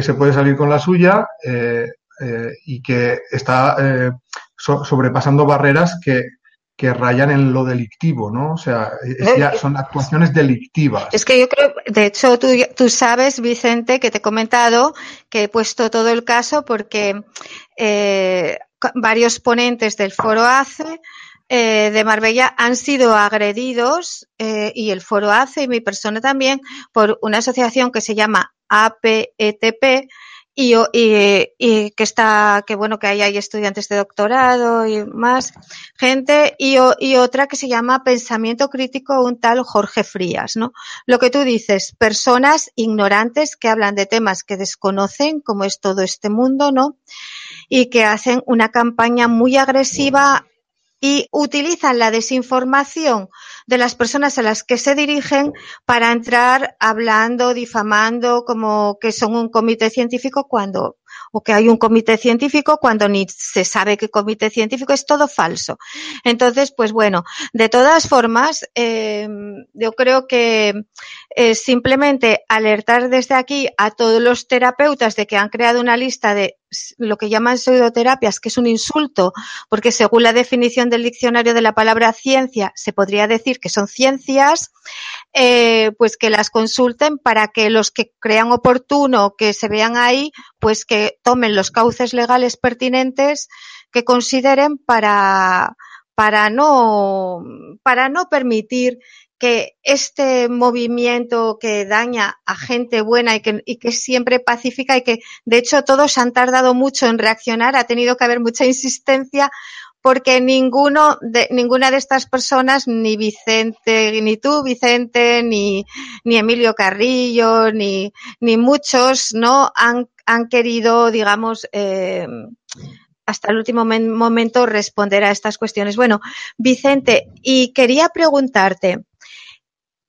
se puede salir con la suya eh, eh, y que está sobrepasando barreras que, que rayan en lo delictivo, ¿no? O sea, son actuaciones delictivas. Es que yo creo, de hecho, tú, tú sabes, Vicente, que te he comentado que he puesto todo el caso porque eh, varios ponentes del foro ACE eh, de Marbella han sido agredidos eh, y el foro ACE y mi persona también por una asociación que se llama APETP y, y, que está, que bueno, que ahí hay estudiantes de doctorado y más gente, y, y otra que se llama Pensamiento Crítico, un tal Jorge Frías, ¿no? Lo que tú dices, personas ignorantes que hablan de temas que desconocen, como es todo este mundo, ¿no? Y que hacen una campaña muy agresiva y utilizan la desinformación de las personas a las que se dirigen para entrar hablando, difamando, como que son un comité científico cuando o que hay un comité científico cuando ni se sabe qué comité científico es todo falso. Entonces, pues bueno, de todas formas, eh, yo creo que eh, simplemente alertar desde aquí a todos los terapeutas de que han creado una lista de lo que llaman pseudoterapias, que es un insulto, porque según la definición del diccionario de la palabra ciencia, se podría decir que son ciencias, eh, pues que las consulten para que los que crean oportuno que se vean ahí, pues que tomen los cauces legales pertinentes que consideren para, para no, para no permitir que este movimiento que daña a gente buena y que, siempre pacífica y que de hecho todos han tardado mucho en reaccionar, ha tenido que haber mucha insistencia porque ninguno de, ninguna de estas personas, ni Vicente, ni tú, Vicente, ni, ni Emilio Carrillo, ni, ni muchos, ¿no? Han, han querido, digamos, eh, hasta el último momento responder a estas cuestiones. Bueno, Vicente, y quería preguntarte,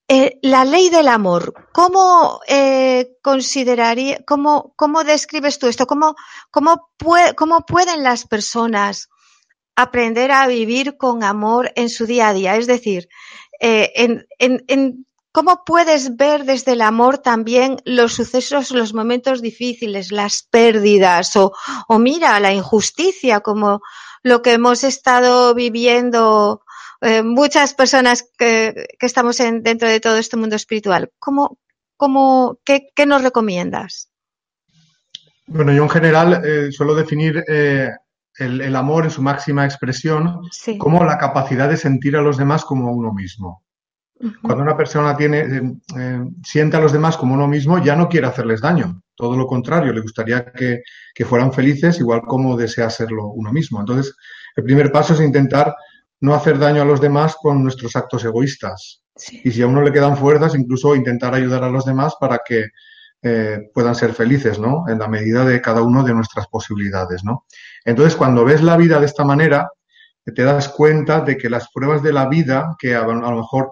eh, la ley del amor, ¿cómo eh, consideraría, cómo, cómo describes tú esto? ¿Cómo, cómo, ¿Cómo pueden las personas aprender a vivir con amor en su día a día? Es decir, eh, en, en, en, ¿cómo puedes ver desde el amor también los sucesos, los momentos difíciles, las pérdidas o, o mira, la injusticia como lo que hemos estado viviendo eh, muchas personas que, que estamos en, dentro de todo este mundo espiritual. ¿Cómo, cómo, qué, qué nos recomiendas? Bueno, yo en general eh, suelo definir eh, el, el, amor en su máxima expresión sí. como la capacidad de sentir a los demás como uno mismo. Uh -huh. Cuando una persona tiene, eh, siente a los demás como uno mismo, ya no quiere hacerles daño. Todo lo contrario, le gustaría que, que fueran felices igual como desea serlo uno mismo. Entonces, el primer paso es intentar no hacer daño a los demás con nuestros actos egoístas. Sí. Y si a uno le quedan fuerzas, incluso intentar ayudar a los demás para que eh, puedan ser felices, ¿no? En la medida de cada uno de nuestras posibilidades, ¿no? Entonces, cuando ves la vida de esta manera, te das cuenta de que las pruebas de la vida, que a, a lo mejor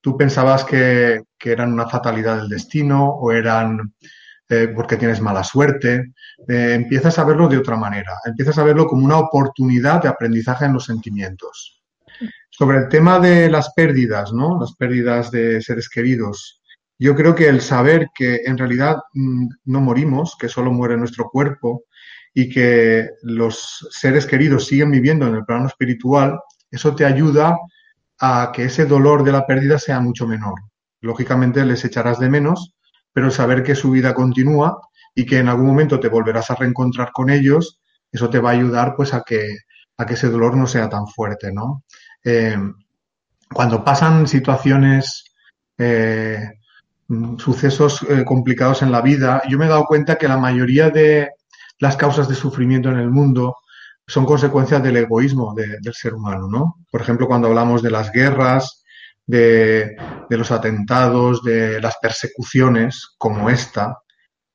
tú pensabas que, que, eran una fatalidad del destino o eran eh, porque tienes mala suerte, eh, empiezas a verlo de otra manera, empiezas a verlo como una oportunidad de aprendizaje en los sentimientos. Sobre el tema de las pérdidas, ¿no? Las pérdidas de seres queridos. Yo creo que el saber que en realidad mmm, no morimos, que solo muere nuestro cuerpo y que los seres queridos siguen viviendo en el plano espiritual, eso te ayuda a que ese dolor de la pérdida sea mucho menor. Lógicamente les echarás de menos, pero el saber que su vida continúa y que en algún momento te volverás a reencontrar con ellos, eso te va a ayudar pues a que, a que ese dolor no sea tan fuerte, ¿no? Eh, cuando pasan situaciones, eh, sucesos eh, complicados en la vida, yo me he dado cuenta que la mayoría de las causas de sufrimiento en el mundo son consecuencias del egoísmo de, del ser humano, ¿no? Por ejemplo, cuando hablamos de las guerras, de, los atentados, de las persecuciones como esta,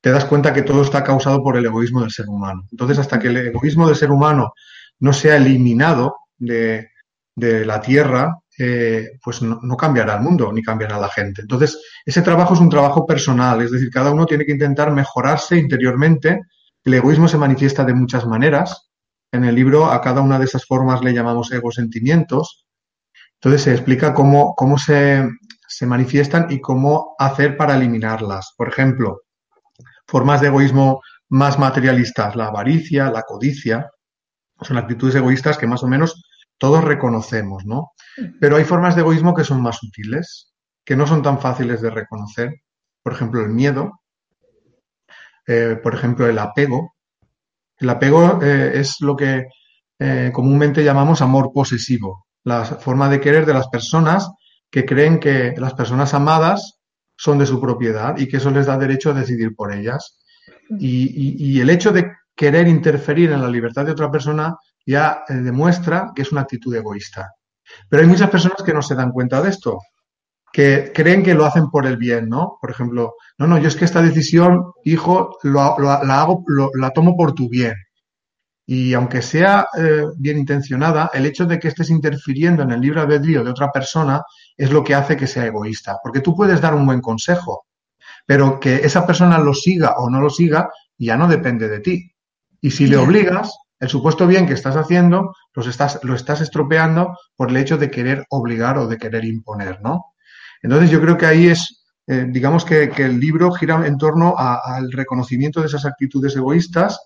te das cuenta que todo está causado por el egoísmo del ser humano. Entonces, hasta que el egoísmo del ser humano no sea eliminado de, de la Tierra, eh, pues no, no, cambiará el mundo ni cambiará la gente. Entonces, ese trabajo es un trabajo personal, es decir, cada uno tiene que intentar mejorarse interiormente. El egoísmo se manifiesta de muchas maneras. En el libro a cada una de esas formas le llamamos egosentimientos. Entonces se explica cómo, cómo se, se manifiestan y cómo hacer para eliminarlas. Por ejemplo, formas de egoísmo más materialistas, la avaricia, la codicia, son actitudes egoístas que más o menos todos reconocemos, ¿no? Pero hay formas de egoísmo que son más sutiles, que no son tan fáciles de reconocer. Por ejemplo, el miedo, eh, por ejemplo, el apego. El apego eh, es lo que eh, comúnmente llamamos amor posesivo, la forma de querer de las personas que creen que las personas amadas son de su propiedad y que eso les da derecho a decidir por ellas. Y, y, y el hecho de querer interferir en la libertad de otra persona ya eh, demuestra que es una actitud egoísta. Pero hay muchas personas que no se dan cuenta de esto, que creen que lo hacen por el bien, ¿no? Por ejemplo, no, no, yo es que esta decisión, hijo, lo, lo, la hago, lo, la tomo por tu bien. Y aunque sea eh, bien intencionada, el hecho de que estés interfiriendo en el libre albedrío de otra persona es lo que hace que sea egoísta. Porque tú puedes dar un buen consejo, pero que esa persona lo siga o no lo siga ya no depende de ti. Y si le obligas, el supuesto bien que estás haciendo los estás, lo estás estropeando por el hecho de querer obligar o de querer imponer, ¿no? Entonces yo creo que ahí es, eh, digamos que, que, el libro gira en torno al reconocimiento de esas actitudes egoístas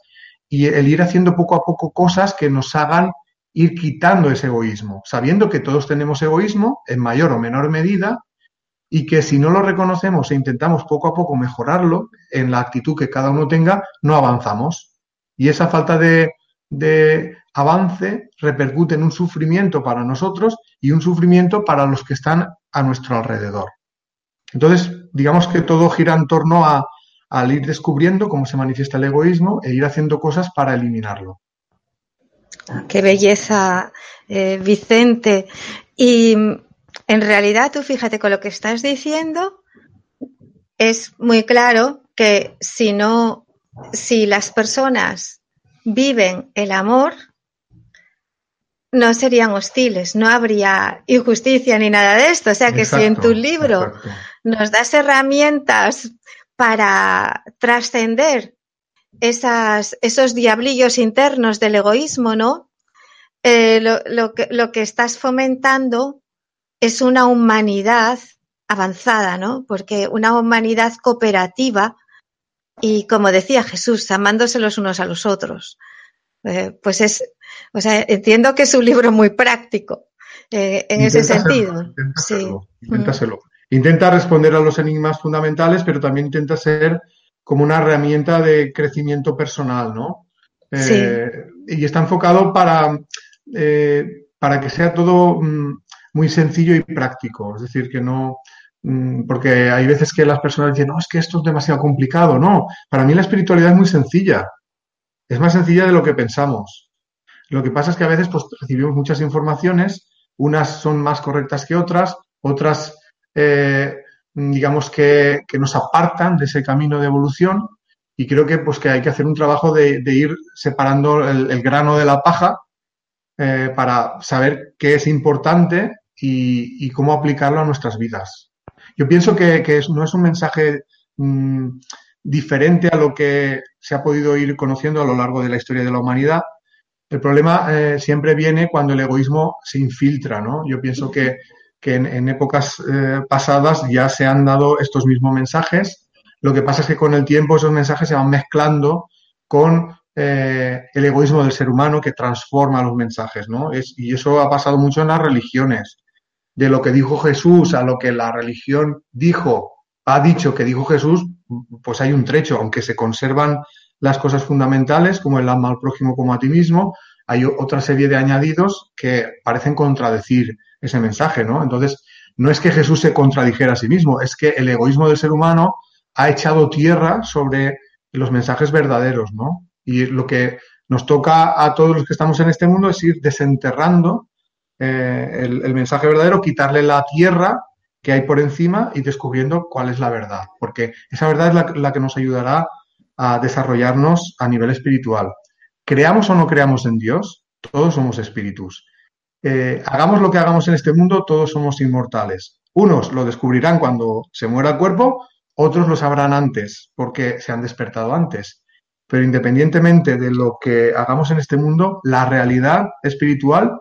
y el ir haciendo poco a poco cosas que nos hagan ir quitando ese egoísmo, sabiendo que todos tenemos egoísmo en mayor o menor medida y que si no lo reconocemos e intentamos poco a poco mejorarlo en la actitud que cada uno tenga, no avanzamos. Y esa falta de, de avance repercute en un sufrimiento para nosotros y un sufrimiento para los que están a nuestro alrededor. Entonces, digamos que todo gira en torno a, al ir descubriendo cómo se manifiesta el egoísmo e ir haciendo cosas para eliminarlo. Qué belleza, eh, Vicente. Y en realidad, tú fíjate con lo que estás diciendo, es muy claro que si no, si las personas viven el amor, no serían hostiles, no habría injusticia ni nada de esto. O sea que si en tu libro nos das herramientas para trascender esas, esos diablillos internos del egoísmo, ¿no? Eh, lo, que, lo que estás fomentando es una humanidad avanzada, ¿no? Porque una humanidad cooperativa y, como decía Jesús, amándose los unos a los otros. Eh, pues es, o sea, entiendo que es un libro muy práctico eh, en ese sentido. intenta, sí. intenta responder a los enigmas fundamentales, pero también intenta ser como una herramienta de crecimiento personal, ¿no? Eh, y está enfocado para, para que sea todo mm, muy sencillo y práctico. Es decir, que no, porque hay veces que las personas dicen, no, es que esto es demasiado complicado. No, para mí la espiritualidad es muy sencilla. Es más sencilla de lo que pensamos. Lo que pasa es que a veces pues, recibimos muchas informaciones, unas son más correctas que otras, otras, eh, digamos, que, nos apartan de ese camino de evolución y creo que, pues, que hay que hacer un trabajo de, ir separando el, grano de la paja eh, para saber qué es importante y, cómo aplicarlo a nuestras vidas. Yo pienso que, no es un mensaje mm, diferente a lo que se ha podido ir conociendo a lo largo de la historia de la humanidad. El problema eh, siempre viene cuando el egoísmo se infiltra, ¿no? Yo pienso que, en, épocas eh, pasadas ya se han dado estos mismos mensajes. Lo que pasa es que con el tiempo esos mensajes se van mezclando con eh, el egoísmo del ser humano que transforma los mensajes, ¿no? y eso ha pasado mucho en las religiones. De lo que dijo Jesús a lo que la religión dijo, ha dicho que dijo Jesús, pues hay un trecho, aunque se conservan las cosas fundamentales, como el ama al prójimo como a ti mismo, hay otra serie de añadidos que parecen contradecir ese mensaje, ¿no? Entonces, no es que Jesús se contradijera a sí mismo, es que el egoísmo del ser humano ha echado tierra sobre los mensajes verdaderos, ¿no? Y lo que nos toca a todos los que estamos en este mundo es ir desenterrando eh, el, mensaje verdadero, quitarle la tierra que hay por encima y descubriendo cuál es la verdad, porque esa verdad es la, que nos ayudará a desarrollarnos a nivel espiritual. Creamos o no creamos en Dios, todos somos espíritus. Eh, hagamos lo que hagamos en este mundo, todos somos inmortales. Unos lo descubrirán cuando se muera el cuerpo, otros lo sabrán antes, porque se han despertado antes. Pero independientemente de lo que hagamos en este mundo, la realidad espiritual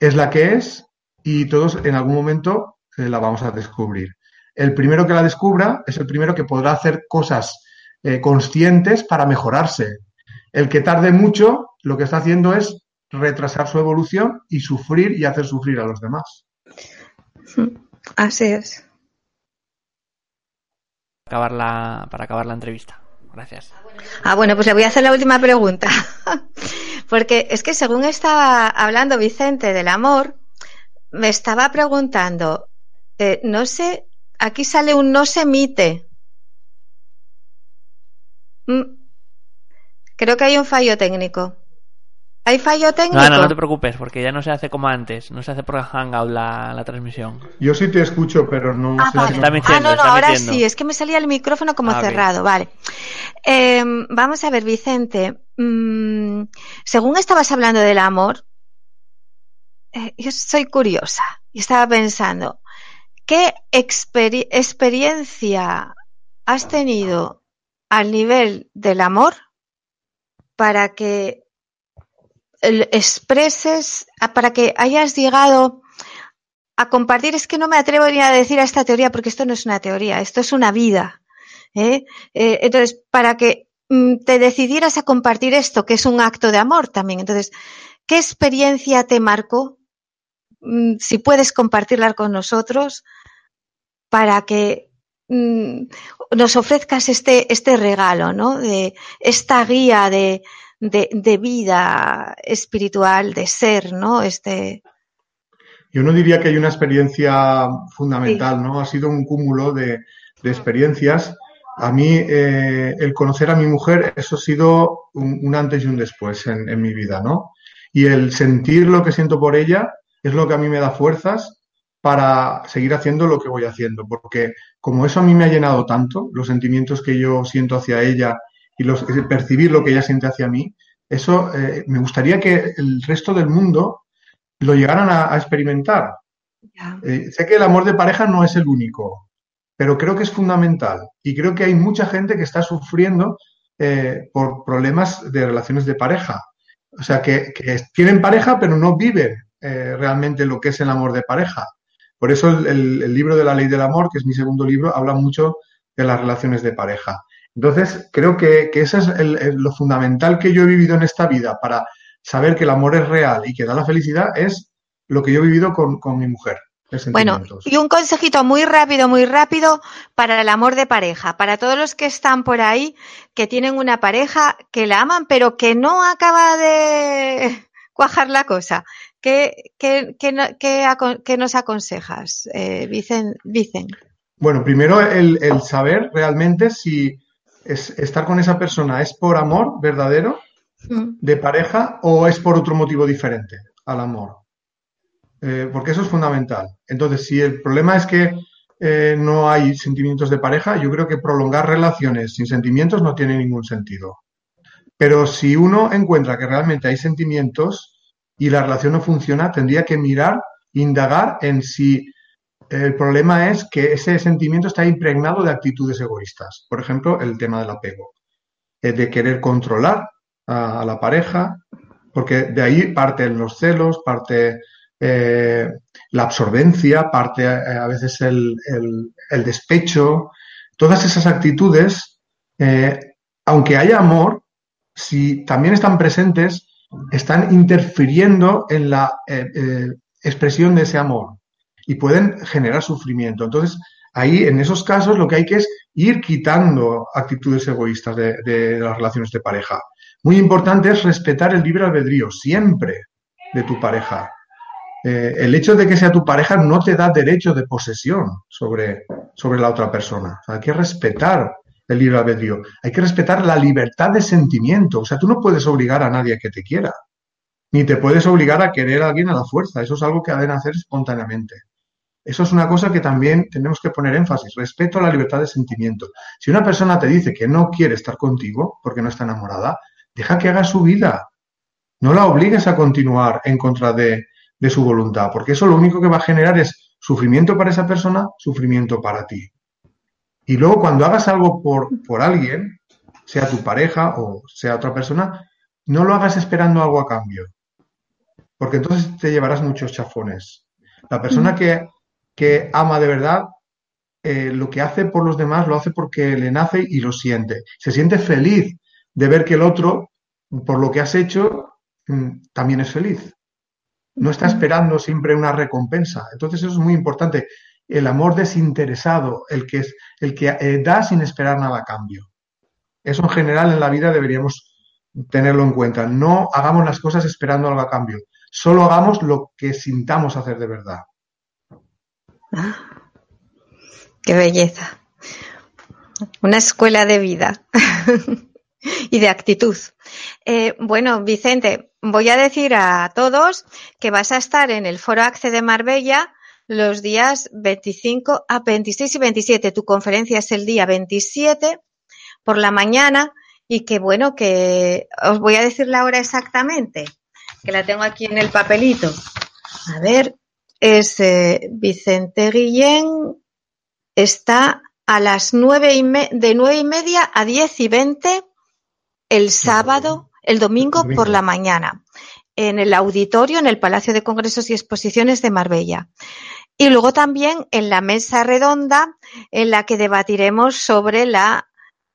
es la que es y todos en algún momento la vamos a descubrir. El primero que la descubra es el primero que podrá hacer cosas eh, conscientes para mejorarse. El que tarde mucho, lo que está haciendo es retrasar su evolución y sufrir y hacer sufrir a los demás. Así es. Acabar la, para acabar la entrevista. Gracias. Ah, bueno, pues le voy a hacer la última pregunta. Porque es que según estaba hablando Vicente del amor, me estaba preguntando, eh, no sé, aquí sale un no se emite. Mm. Creo que hay un fallo técnico. ¿Hay fallo técnico? No, no, no te preocupes, porque ya no se hace como antes. No se hace por Hangout la, la transmisión. Yo sí te escucho, pero no ah, sé ah, no, no, ahora sí. Es que me salía el micrófono como ah, cerrado. Vale. Em, vamos a ver, Vicente. Mm, según estabas hablando del amor, eh, yo soy curiosa y estaba pensando, ¿Qué experiencia has tenido al nivel del amor para que expreses, para que hayas llegado a compartir? Es que no me atrevo ni a decir a esta teoría porque esto no es una teoría, esto es una vida. ¿eh? Eh, entonces, para que mm, te decidieras a compartir esto, que es un acto de amor también. Entonces, ¿qué experiencia te marcó? Mm, si puedes compartirla con nosotros, para que mm, nos ofrezcas este, este regalo, ¿no? De esta guía de, de, vida espiritual, de ser, ¿no? Este. Yo no diría que hay una experiencia fundamental, ¿no? Ha sido un cúmulo de, experiencias. A mí, eh, el conocer a mi mujer, eso ha sido un, antes y un después en, en, mi vida, ¿no? Y el sentir lo que siento por ella es lo que a mí me da fuerzas para seguir haciendo lo que voy haciendo, porque como eso a mí me ha llenado tanto, los sentimientos que yo siento hacia ella y los, percibir lo que ella siente hacia mí, eso eh, me gustaría que el resto del mundo lo llegaran a, experimentar. Eh, sé que el amor de pareja no es el único, pero creo que es fundamental y creo que hay mucha gente que está sufriendo eh, por problemas de relaciones de pareja. O sea, que, tienen pareja pero no viven eh, realmente lo que es el amor de pareja. Por eso el, libro de la ley del amor, que es mi segundo libro, habla mucho de las relaciones de pareja. Entonces, creo que, eso es lo fundamental que yo he vivido en esta vida para saber que el amor es real y que da la felicidad, es lo que yo he vivido con, mi mujer. Bueno, y un consejito muy rápido, muy rápido para el amor de pareja, para todos los que están por ahí, que tienen una pareja que la aman, pero que no acaba de cuajar la cosa. ¿Qué, nos aconsejas, eh, Vicen, Bueno, primero el, saber realmente si estar con esa persona es por amor verdadero mm. de pareja o es por otro motivo diferente al amor. Eh, porque eso es fundamental. Entonces, si el problema es que eh, no hay sentimientos de pareja, yo creo que prolongar relaciones sin sentimientos no tiene ningún sentido. Pero si uno encuentra que realmente hay sentimientos, y la relación no funciona, tendría que mirar, indagar en si el problema es que ese sentimiento está impregnado de actitudes egoístas. Por ejemplo, el tema del apego, eh, de querer controlar a, la pareja, porque de ahí parten los celos, parte eh, la absorbencia, parte eh, a veces el, despecho. Todas esas actitudes, aunque haya amor, si también están presentes, están interfiriendo en la expresión de ese amor y pueden generar sufrimiento. Entonces, ahí en esos casos lo que hay que es ir quitando actitudes egoístas de, las relaciones de pareja. Muy importante es respetar el libre albedrío siempre de tu pareja. Eh, el hecho de que sea tu pareja no te da derecho de posesión sobre, sobre la otra persona. hay que respetar el libre albedrío. Hay que respetar la libertad de sentimiento. O sea, tú no puedes obligar a nadie a que te quiera, ni te puedes obligar a querer a alguien a la fuerza. Eso es algo que deben hacer espontáneamente. Eso es una cosa que también tenemos que poner énfasis, respeto a la libertad de sentimiento. Si una persona te dice que no quiere estar contigo porque no está enamorada, deja que haga su vida. No la obligues a continuar en contra de, de su voluntad, porque eso lo único que va a generar es sufrimiento para esa persona, sufrimiento para ti. Y luego cuando hagas algo por, por alguien, sea tu pareja o sea otra persona, no lo hagas esperando algo a cambio. Porque entonces te llevarás muchos chafones. La persona que, que ama de verdad, eh, lo que hace por los demás lo hace porque le nace y lo siente. Se siente feliz de ver que el otro, por lo que has hecho, mm, también es feliz. No está esperando siempre una recompensa. Entonces eso es muy importante el amor desinteresado, el que, es, el que eh, da sin esperar nada a cambio. Eso en general en la vida deberíamos tenerlo en cuenta. No hagamos las cosas esperando algo a cambio. Solo hagamos lo que sintamos hacer de verdad. Qué belleza. Una escuela de vida y de actitud. Eh, bueno, Vicente, voy a decir a todos que vas a estar en el Foro ACCE de Marbella los días 25 a 26 y 27. Tu conferencia es el día 27 por la mañana y que bueno, que os voy a decir la hora exactamente, que la tengo aquí en el papelito. A ver, es eh, Vicente Guillén, está a las nueve y de nueve y media a diez y veinte el sábado, el domingo por la mañana, en el auditorio, en el Palacio de Congresos y Exposiciones de Marbella. Y luego también en la mesa redonda en la que debatiremos sobre la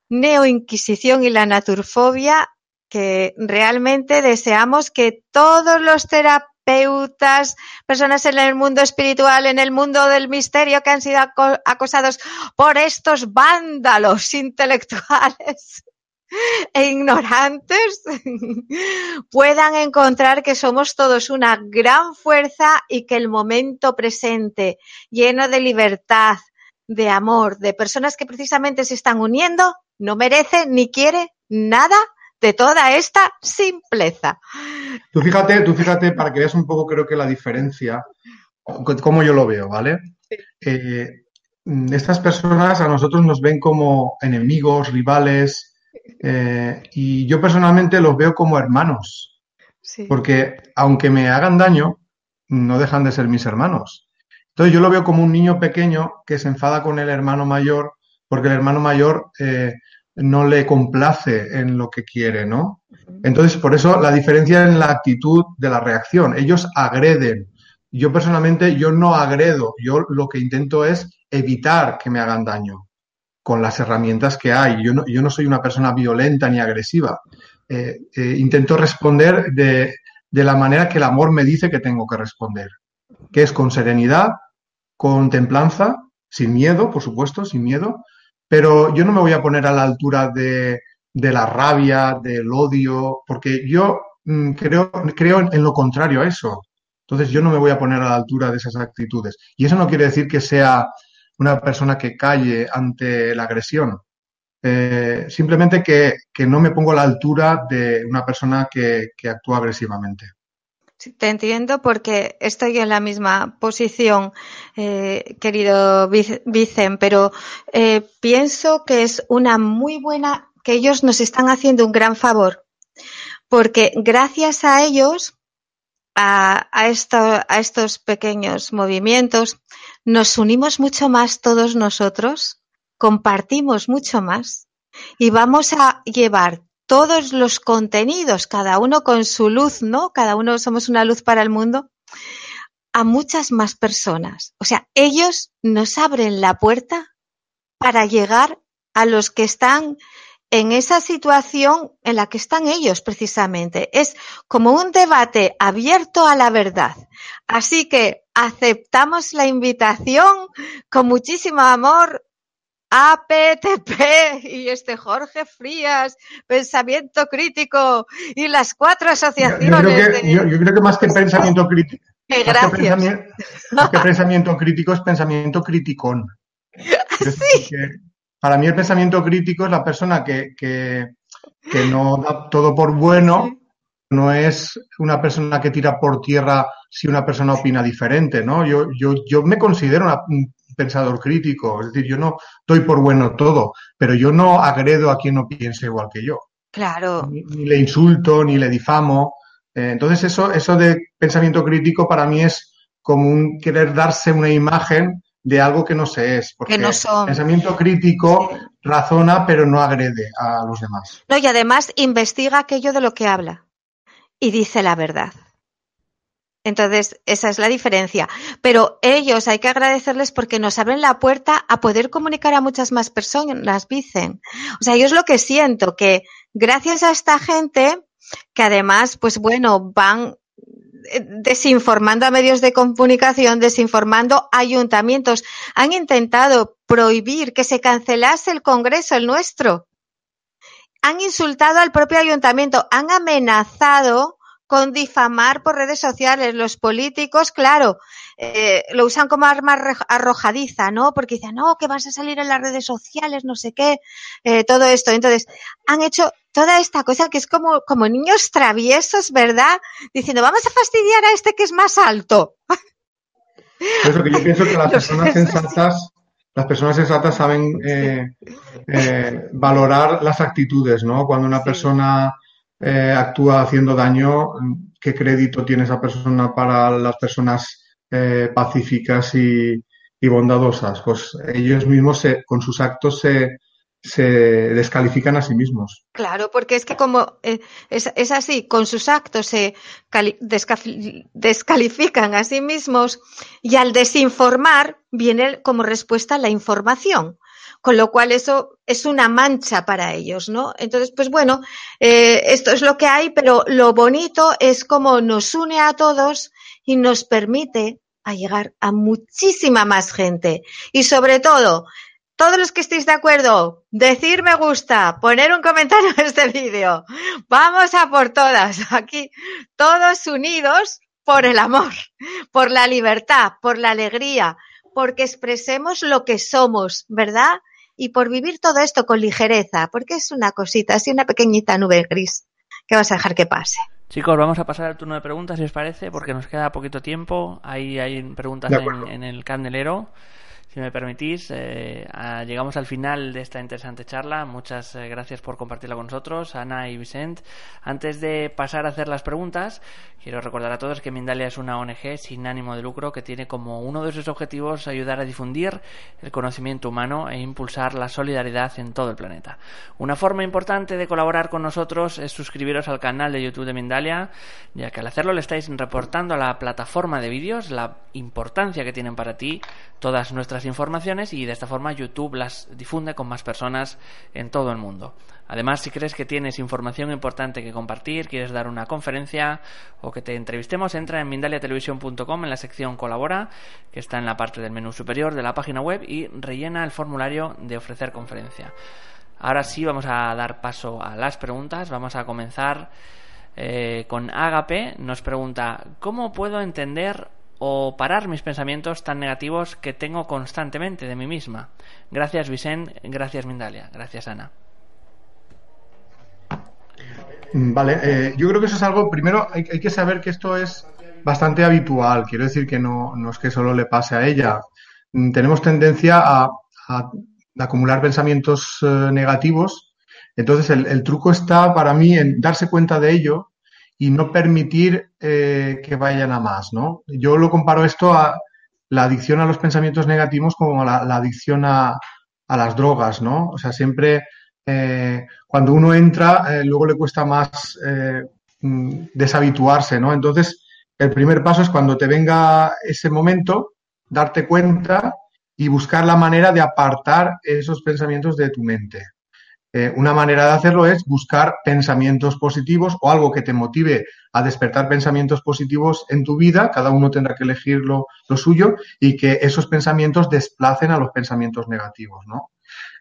neoinquisición y la naturfobia, que realmente deseamos que todos los terapeutas, personas en el mundo espiritual, en el mundo del misterio que han sido acosados por estos vándalos intelectuales, e ignorantes puedan encontrar que somos todos una gran fuerza y que el momento presente, lleno de libertad, de amor, de personas que precisamente se están uniendo, no merece ni quiere nada de toda esta simpleza. Tú fíjate, tú fíjate, para que veas un poco creo que la diferencia, cómo yo lo veo, ¿vale? Eh, estas personas a nosotros nos ven como enemigos, rivales, eh, y yo personalmente los veo como hermanos, porque aunque me hagan daño, no dejan de ser mis hermanos. Entonces yo lo veo como un niño pequeño que se enfada con el hermano mayor porque el hermano mayor eh, no le complace en lo que quiere, ¿no? Entonces, por eso la diferencia en la actitud de la reacción. Ellos agreden. Yo personalmente, yo no agredo. Yo lo que intento es evitar que me hagan daño con las herramientas que hay. Yo no, yo no soy una persona violenta ni agresiva. Eh, eh, intento responder de, de la manera que el amor me dice que tengo que responder, que es con serenidad, con templanza, sin miedo, por supuesto, sin miedo, pero yo no me voy a poner a la altura de, de la rabia, del odio, porque yo mm, creo, creo en, lo contrario a eso. Entonces yo no me voy a poner a la altura de esas actitudes. Y eso no quiere decir que sea una persona que calle ante la agresión. Eh, simplemente que, que, no me pongo a la altura de una persona que, que actúa agresivamente. Te entiendo porque estoy en la misma posición, eh, querido Vicen, pero eh, pienso que es una muy buena que ellos nos están haciendo un gran favor, porque gracias a ellos, a estos pequeños movimientos, nos unimos mucho más todos nosotros, compartimos mucho más y vamos a llevar todos los contenidos, cada uno con su luz, ¿no? Cada uno somos una luz para el mundo, a muchas más personas. O sea, ellos nos abren la puerta para llegar a los que están en esa situación en la que están ellos precisamente. Es como un debate abierto a la verdad. Así que aceptamos la invitación con muchísimo amor. APTP y este Jorge Frías, pensamiento crítico y las cuatro asociaciones. Yo, creo, que, más que pensamiento crítico. Gracias. Que pensamiento, crítico es pensamiento criticón. ¿Sí? Para mí el pensamiento crítico es la persona que, que, no da todo por bueno, no es una persona que tira por tierra si una persona opina diferente, ¿no? Yo, yo, yo me considero un pensador crítico, es decir, yo no doy por bueno todo, pero yo no agredo a quien no piense igual que yo. Claro. Ni, le insulto, ni le difamo. Eh, entonces eso, eso de pensamiento crítico para mí es como un querer darse una imagen de algo que no se es. Porque no son. pensamiento crítico razona, pero no agrede a los demás. No, y además investiga aquello de lo que habla y dice la verdad. Entonces, esa es la diferencia. Pero ellos hay que agradecerles porque nos abren la puerta a poder comunicar a muchas más personas, dicen. O sea, yo es lo que siento, que gracias a esta gente, que además, pues bueno, van eh, desinformando a medios de comunicación, desinformando ayuntamientos. Han intentado prohibir que se cancelase el Congreso, el nuestro. Han insultado al propio ayuntamiento, han amenazado con difamar por redes sociales. Los políticos, claro, eh, lo usan como arma arrojadiza, ¿no? Porque dicen, no, que vas a salir en las redes sociales, no sé qué, eh, todo esto. Entonces, han hecho toda esta cosa que es como, como niños traviesos, ¿verdad? Diciendo, vamos a fastidiar a este que es más alto. Eso que yo pienso que las personas sensatas, las personas sensatas saben eh, eh, valorar las actitudes, ¿no? Cuando una persona eh, actúa haciendo daño, ¿qué crédito tiene esa persona para las personas eh, pacíficas y, bondadosas? Pues ellos mismos con sus actos se, se descalifican a sí mismos. Claro, porque es que como eh, es, es, así, con sus actos se descalifican a sí mismos y al desinformar viene como respuesta la información con lo cual eso es una mancha para ellos, ¿no? Entonces, pues bueno, eh, esto es lo que hay, pero lo bonito es como nos une a todos y nos permite a llegar a muchísima más gente. Y sobre todo, todos los que estéis de acuerdo, decir me gusta, poner un comentario en este vídeo. Vamos a por todas, aquí, todos unidos por el amor, por la libertad, por la alegría, porque expresemos lo que somos, ¿verdad? Y por vivir todo esto con ligereza, porque es una cosita, así una pequeñita nube gris que vas a dejar que pase. Chicos, vamos a pasar al turno de preguntas, si os parece, porque nos queda poquito tiempo. Ahí hay preguntas en, el candelero. Si me permitís, eh, llegamos al final de esta interesante charla. Muchas eh, gracias por compartirla con nosotros, Ana y Vicente. Antes de pasar a hacer las preguntas, quiero recordar a todos que Mindalia es una ONG sin ánimo de lucro que tiene como uno de sus objetivos ayudar a difundir el conocimiento humano e impulsar la solidaridad en todo el planeta. Una forma importante de colaborar con nosotros es suscribiros al canal de YouTube de Mindalia, ya que al hacerlo le estáis reportando a la plataforma de vídeos la importancia que tienen para ti todas nuestras informaciones y de esta forma YouTube las difunde con más personas en todo el mundo. Además, si crees que tienes información importante que compartir, quieres dar una conferencia o que te entrevistemos, entra en mindaliatelevisión.com en la sección Colabora, que está en la parte del menú superior de la página web y rellena el formulario de ofrecer conferencia. Ahora sí vamos a dar paso a las preguntas. Vamos a comenzar eh, con Agape. Nos pregunta, ¿cómo puedo entender o parar mis pensamientos tan negativos que tengo constantemente de mí misma. Gracias Vicente, gracias Mindalia, gracias Ana. Mm, vale, eh, yo creo que eso es algo, primero hay, que saber que esto es bastante habitual, quiero decir que no, no es que solo le pase a ella. Mm, tenemos tendencia a, acumular pensamientos eh, negativos, entonces el truco está para mí en darse cuenta de ello y no permitir eh, que vayan a más, ¿no? Yo lo comparo esto a la adicción a los pensamientos negativos como la, la adicción a, las drogas, ¿no? O sea, siempre eh, cuando uno entra, eh, luego le cuesta más mm, deshabituarse, ¿no? Entonces, el primer paso es cuando te venga ese momento, darte cuenta y buscar la manera de apartar esos pensamientos de tu mente. Eh, una manera de hacerlo es buscar pensamientos positivos o algo que te motive a despertar pensamientos positivos en tu vida. Cada uno tendrá que elegir lo, suyo y que esos pensamientos desplacen a los pensamientos negativos, ¿no?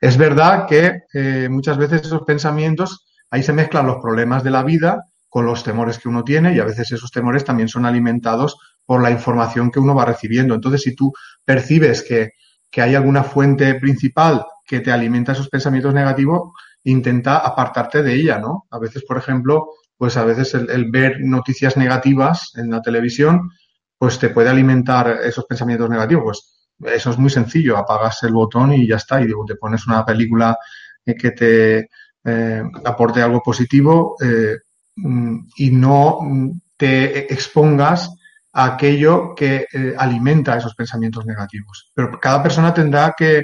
Es verdad que eh, muchas veces esos pensamientos, ahí se mezclan los problemas de la vida con los temores que uno tiene y a veces esos temores también son alimentados por la información que uno va recibiendo. Entonces, si tú percibes que, que hay alguna fuente principal que te alimenta esos pensamientos negativos, intenta apartarte de ella, ¿no? A veces, por ejemplo, pues a veces el, ver noticias negativas en la televisión, pues te puede alimentar esos pensamientos negativos. Pues eso es muy sencillo, apagas el botón y ya está, y digo, te pones una película que te eh, aporte algo positivo eh, mm, y no te expongas a aquello que eh, alimenta esos pensamientos negativos. Pero cada persona tendrá que,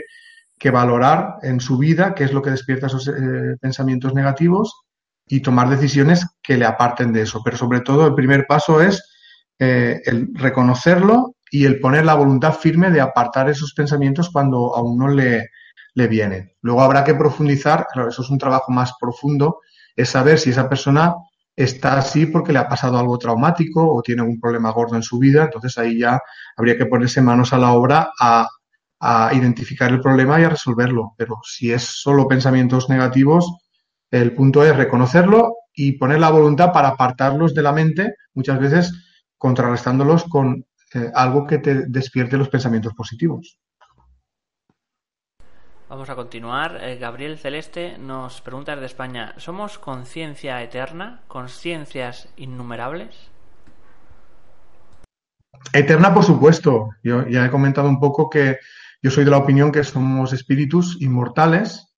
que valorar en su vida qué es lo que despierta esos eh, pensamientos negativos y tomar decisiones que le aparten de eso. Pero sobre todo el primer paso es eh, el reconocerlo y el poner la voluntad firme de apartar esos pensamientos cuando a uno le, le vienen. Luego habrá que profundizar, claro, eso es un trabajo más profundo, es saber si esa persona está así porque le ha pasado algo traumático o tiene algún problema gordo en su vida, entonces ahí ya habría que ponerse manos a la obra a a identificar el problema y a resolverlo. Pero si es solo pensamientos negativos, el punto es reconocerlo y poner la voluntad para apartarlos de la mente, muchas veces contrarrestándolos con eh, algo que te despierte los pensamientos positivos. Vamos a continuar. Eh, Gabriel Celeste nos pregunta desde España, ¿somos conciencia eterna? ¿Conciencias innumerables? Eterna, por supuesto. Yo ya he comentado un poco que yo soy de la opinión que somos espíritus inmortales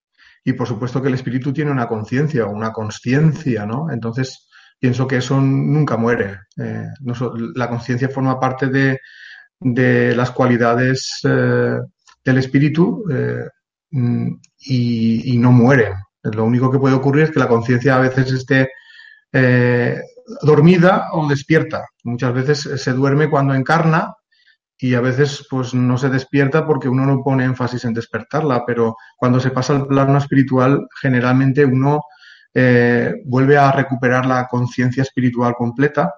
y por supuesto que el espíritu tiene una conciencia o una consciencia, ¿no? Entonces pienso que eso nunca muere. Eh, la conciencia forma parte de, las cualidades eh, del espíritu eh, y, no muere. Lo único que puede ocurrir es que la conciencia a veces esté dormida o despierta. Muchas veces se duerme cuando encarna y a veces pues no se despierta porque uno no pone énfasis en despertarla, pero cuando se pasa al plano espiritual generalmente uno eh, vuelve a recuperar la conciencia espiritual completa.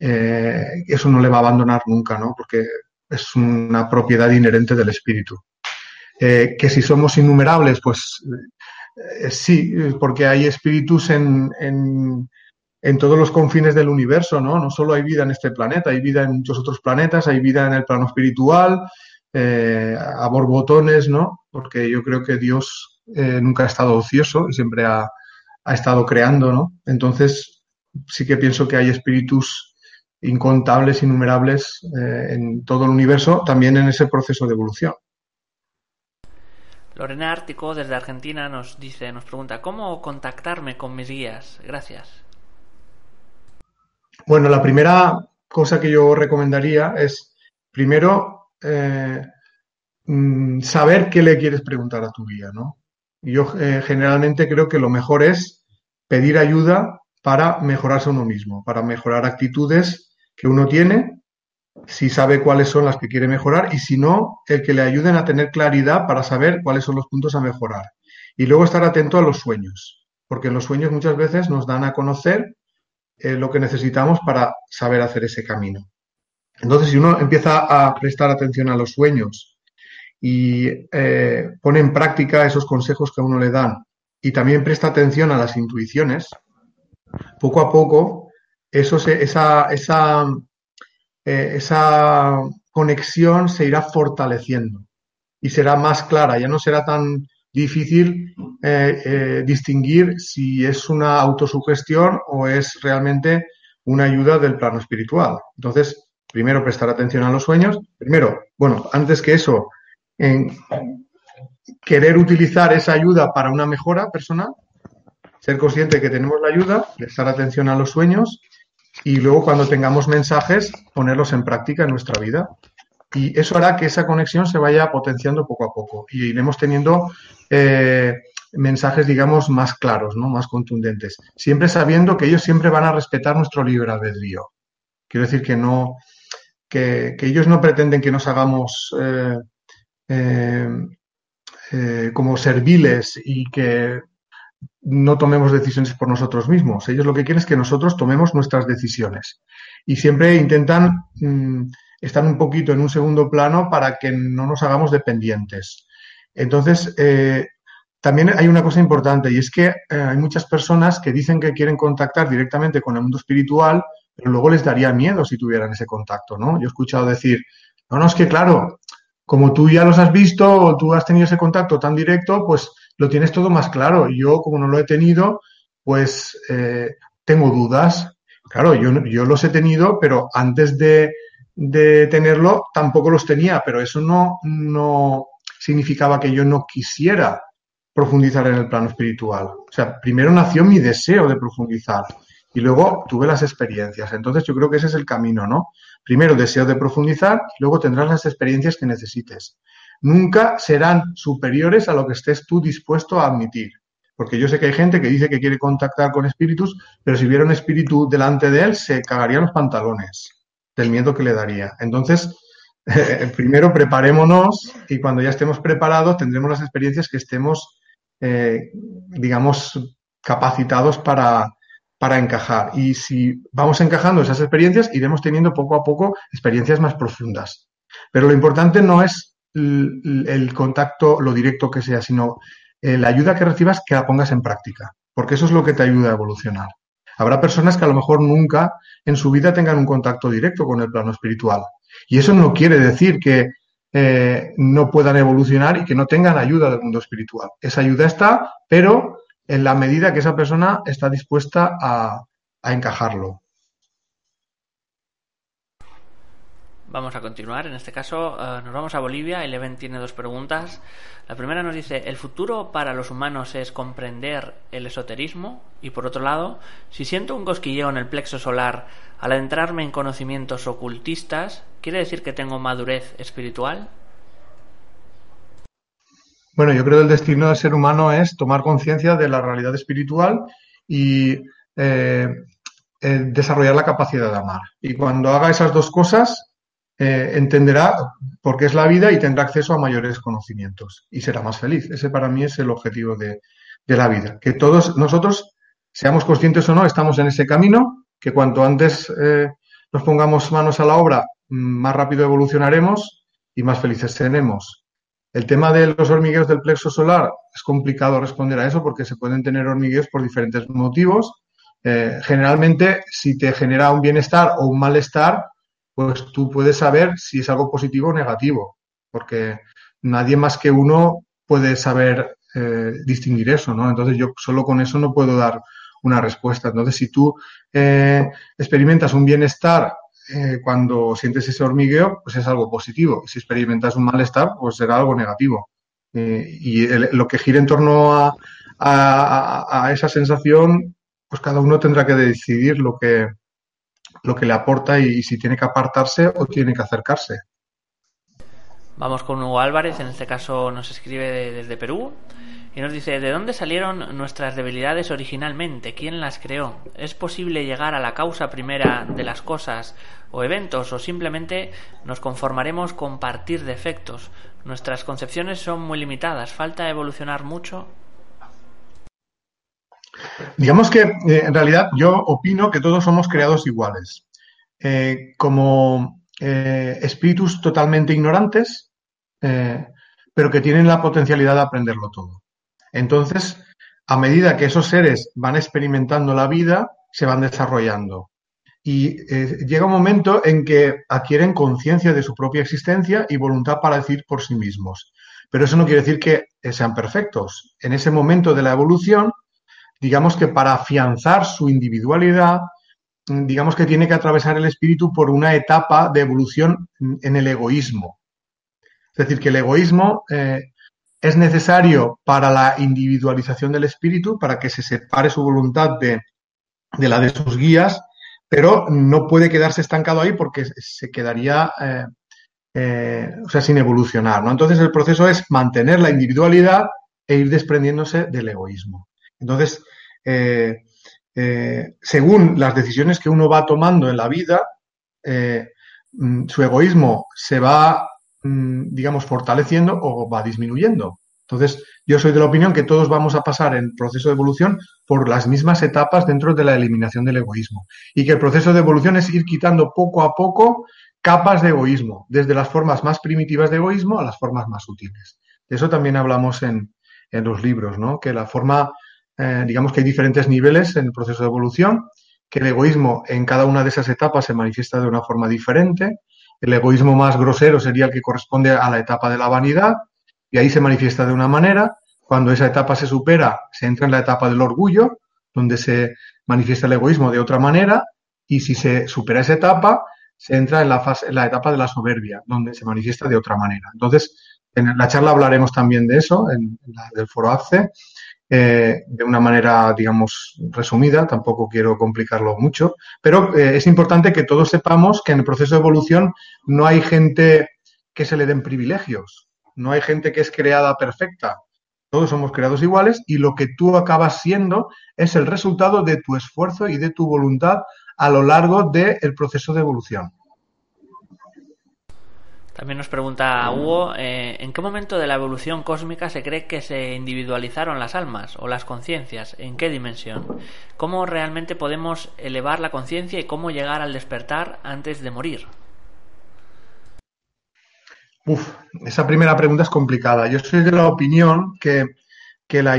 Eh, eso no le va a abandonar nunca, ¿no? Porque es una propiedad inherente del espíritu. Eh, que si somos innumerables, pues sí, porque hay espíritus en, en todos los confines del universo, ¿no? No solo hay vida en este planeta, hay vida en muchos otros planetas, hay vida en el plano espiritual, eh, a borbotones, ¿no? Porque yo creo que Dios eh, nunca ha estado ocioso y siempre ha, estado creando, ¿no? Entonces, sí que pienso que hay espíritus incontables, innumerables eh, en todo el universo, también en ese proceso de evolución. Lorena Ártico desde Argentina nos dice, nos pregunta, ¿cómo contactarme con mis guías? Gracias. Bueno, la primera cosa que yo recomendaría es, primero, eh, mm, saber qué le quieres preguntar a tu guía, ¿no? Yo eh, generalmente creo que lo mejor es pedir ayuda para mejorarse uno mismo, para mejorar actitudes que uno tiene, si sabe cuáles son las que quiere mejorar y si no, el que le ayuden a tener claridad para saber cuáles son los puntos a mejorar. Y luego estar atento a los sueños, porque los sueños muchas veces nos dan a conocer eh, lo que necesitamos para saber hacer ese camino. Entonces, si uno empieza a prestar atención a los sueños y eh, pone en práctica esos consejos que a uno le dan y también presta atención a las intuiciones, poco a poco eso esa, esa, eh, esa conexión se irá fortaleciendo y será más clara, ya no será tan difícil eh, eh, distinguir si es una autosugestión o es realmente una ayuda del plano espiritual. Entonces, primero prestar atención a los sueños. Primero, bueno, antes que eso, en querer utilizar esa ayuda para una mejora personal, ser consciente que tenemos la ayuda, prestar atención a los sueños y luego cuando tengamos mensajes, ponerlos en práctica en nuestra vida. Y eso hará que esa conexión se vaya potenciando poco a poco y iremos teniendo eh, mensajes, digamos, más claros, ¿no? más contundentes. Siempre sabiendo que ellos siempre van a respetar nuestro libre albedrío. Quiero decir que no, que, ellos no pretenden que nos hagamos eh, eh, como serviles y que no tomemos decisiones por nosotros mismos. Ellos lo que quieren es que nosotros tomemos nuestras decisiones. Y siempre intentan mm, estar un poquito en un segundo plano para que no nos hagamos dependientes. Entonces, eh, también hay una cosa importante y es que eh, hay muchas personas que dicen que quieren contactar directamente con el mundo espiritual, pero luego les daría miedo si tuvieran ese contacto, ¿no? Yo he escuchado decir, no, no, es que claro, como tú ya los has visto o tú has tenido ese contacto tan directo, pues lo tienes todo más claro. Yo, como no lo he tenido, pues eh, tengo dudas. Claro, yo, yo los he tenido, pero antes de, de tenerlo tampoco los tenía, pero eso no, no significaba que yo no quisiera profundizar en el plano espiritual. O sea, primero nació mi deseo de profundizar y luego tuve las experiencias. Entonces yo creo que ese es el camino, ¿no? Primero deseo de profundizar luego tendrás las experiencias que necesites. Nunca serán superiores a lo que estés tú dispuesto a admitir. Porque yo sé que hay gente que dice que quiere contactar con espíritus, pero si hubiera un espíritu delante de él, se cagaría los pantalones del miedo que le daría. Entonces, eh, primero preparémonos y cuando ya estemos preparados tendremos las experiencias que estemos, eh, digamos, capacitados para, para encajar. Y si vamos encajando esas experiencias, iremos teniendo poco a poco experiencias más profundas. Pero lo importante no es el, contacto, lo directo que sea, sino eh, la ayuda que recibas que la pongas en práctica, porque eso es lo que te ayuda a evolucionar. Habrá personas que a lo mejor nunca en su vida tengan un contacto directo con el plano espiritual. Y eso no quiere decir que eh, no puedan evolucionar y que no tengan ayuda del mundo espiritual. Esa ayuda está, pero en la medida que esa persona está dispuesta a encajarlo. Vamos a continuar. En este caso, eh, nos vamos a Bolivia. Eleven tiene dos preguntas. La primera nos dice: ¿el futuro para los humanos es comprender el esoterismo? Y por otro lado, si siento un cosquilleo en el plexo solar al adentrarme en conocimientos ocultistas, ¿quiere decir que tengo madurez espiritual? Bueno, yo creo que el destino del ser humano es tomar conciencia de la realidad espiritual y eh, eh, desarrollar la capacidad de amar. Y cuando haga esas dos cosas, eh, entenderá por qué es la vida y tendrá acceso a mayores conocimientos y será más feliz. Ese para mí es el objetivo de, la vida. Que todos nosotros, seamos conscientes o no, estamos en ese camino, que cuanto antes eh, nos pongamos manos a la obra, más rápido evolucionaremos y más felices seremos. El tema de los hormigueos del plexo solar es complicado responder a eso porque se pueden tener hormigueos por diferentes motivos. Eh, generalmente, si te genera un bienestar o un malestar, pues tú puedes saber si es algo positivo o negativo, porque nadie más que uno puede saber eh, distinguir eso, ¿no? Entonces yo solo con eso no puedo dar una respuesta. Entonces, si tú eh, experimentas un bienestar eh, cuando sientes ese hormigueo, pues es algo positivo. Si experimentas un malestar, pues será algo negativo. y lo que gira en torno a, a, esa sensación, pues cada uno tendrá que decidir lo que, lo que le aporta y, si tiene que apartarse o tiene que acercarse. Vamos con Hugo Álvarez, en este caso nos escribe desde Perú y nos dice, ¿de dónde salieron nuestras debilidades originalmente? ¿Quién las creó? ¿Es posible llegar a la causa primera de las cosas o eventos o simplemente nos conformaremos con partir de efectos? Nuestras concepciones son muy limitadas, falta evolucionar mucho. Digamos que eh, en realidad yo opino que todos somos creados iguales. Eh, como eh, espíritus totalmente ignorantes, pero que tienen la potencialidad de aprenderlo todo. Entonces, a medida que esos seres van experimentando la vida, se van desarrollando. Y llega un momento en que adquieren conciencia de su propia existencia y voluntad para decir por sí mismos. Pero eso no quiere decir que sean perfectos. En ese momento de la evolución, digamos que para afianzar su individualidad, mm, digamos que tiene que atravesar el espíritu por una etapa de evolución en el egoísmo. Es decir, que el egoísmo eh, es necesario para la individualización del espíritu, para que se separe su voluntad de, la de sus guías, pero no puede quedarse estancado ahí porque se quedaría, eh, eh, o sea, sin evolucionar. ¿no? Entonces el proceso es mantener la individualidad e ir desprendiéndose del egoísmo. Entonces, eh, eh, según las decisiones que uno va tomando en la vida, eh, mm, su egoísmo se va, mm, digamos, fortaleciendo o va disminuyendo. Entonces, yo soy de la opinión que todos vamos a pasar en proceso de evolución por las mismas etapas dentro de la eliminación del egoísmo. Y que el proceso de evolución es ir quitando poco a poco capas de egoísmo, desde las formas más primitivas de egoísmo a las formas más útiles. De eso también hablamos en, en los libros, ¿no? Que la forma eh, digamos que hay diferentes niveles en el proceso de evolución, que el egoísmo en cada una de esas etapas se manifiesta de una forma diferente. El egoísmo más grosero sería el que corresponde a la etapa de la vanidad y ahí se manifiesta de una manera. Cuando esa etapa se supera, se entra en la etapa del orgullo, donde se manifiesta el egoísmo de otra manera y si se supera esa etapa, se entra en la, fase, en la etapa de la soberbia, donde se manifiesta de otra manera. Entonces, en la charla hablaremos también de eso, en, la del foro ACE, eh, de una manera, digamos, resumida, tampoco quiero complicarlo mucho, pero eh, es importante que todos sepamos que en el proceso de evolución no hay gente que se le den privilegios, no hay gente que es creada perfecta, todos somos creados iguales y lo que tú acabas siendo es el resultado de tu esfuerzo y de tu voluntad a lo largo del proceso de evolución. También nos pregunta Hugo, eh, ¿en qué momento de la evolución cósmica se cree que se individualizaron las almas o las conciencias? ¿En qué dimensión? ¿Cómo realmente podemos elevar la conciencia y cómo llegar al despertar antes de morir? Uf, esa primera pregunta es complicada. Yo soy de la opinión que, la,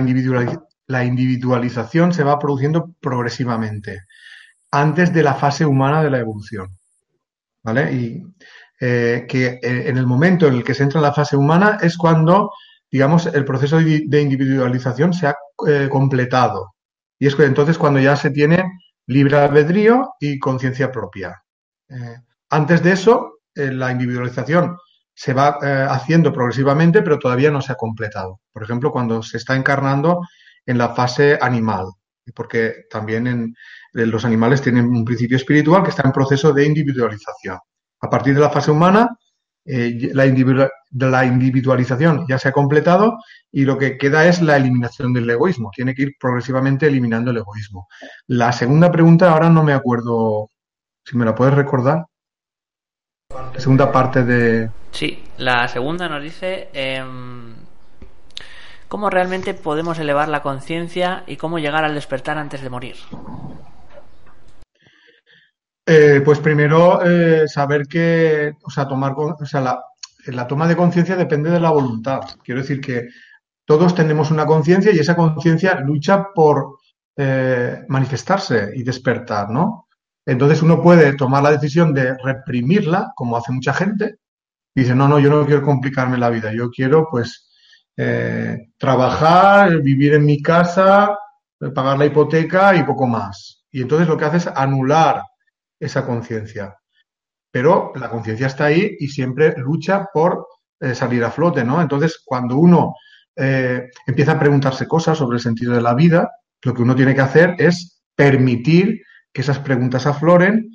la individualización se va produciendo progresivamente, antes de la fase humana de la evolución. ¿Vale? Y eh, que eh, en el momento en el que se entra en la fase humana es cuando, digamos, el proceso de individualización se ha eh, completado. Y es que entonces cuando ya se tiene libre albedrío y conciencia propia. antes de eso, la individualización se va haciendo progresivamente, pero todavía no se ha completado. Por ejemplo, cuando se está encarnando en la fase animal, porque también en, los animales tienen un principio espiritual que está en proceso de individualización. A partir de la fase humana, eh, la, individualización ya se ha completado y lo que queda es la eliminación del egoísmo. Tiene que ir progresivamente eliminando el egoísmo. La segunda pregunta ahora no me acuerdo, si me la puedes recordar. La segunda parte de... Sí, la segunda nos dice... Em, ¿Cómo realmente podemos elevar la conciencia y cómo llegar al despertar antes de morir? Eh, pues primero eh, saber que, o sea, tomar, o sea, la, toma de conciencia depende de la voluntad. Quiero decir que todos tenemos una conciencia y esa conciencia lucha por eh, manifestarse y despertar, ¿no? Entonces uno puede tomar la decisión de reprimirla, como hace mucha gente, y dice, no, no, yo no quiero complicarme la vida, yo quiero, pues, trabajar, vivir en mi casa, pagar la hipoteca y poco más. Y entonces lo que hace es anular esa conciencia. Pero la conciencia está ahí y siempre lucha por eh, salir a flote, ¿no? Entonces, cuando uno eh, empieza a preguntarse cosas sobre el sentido de la vida, lo que uno tiene que hacer es permitir que esas preguntas afloren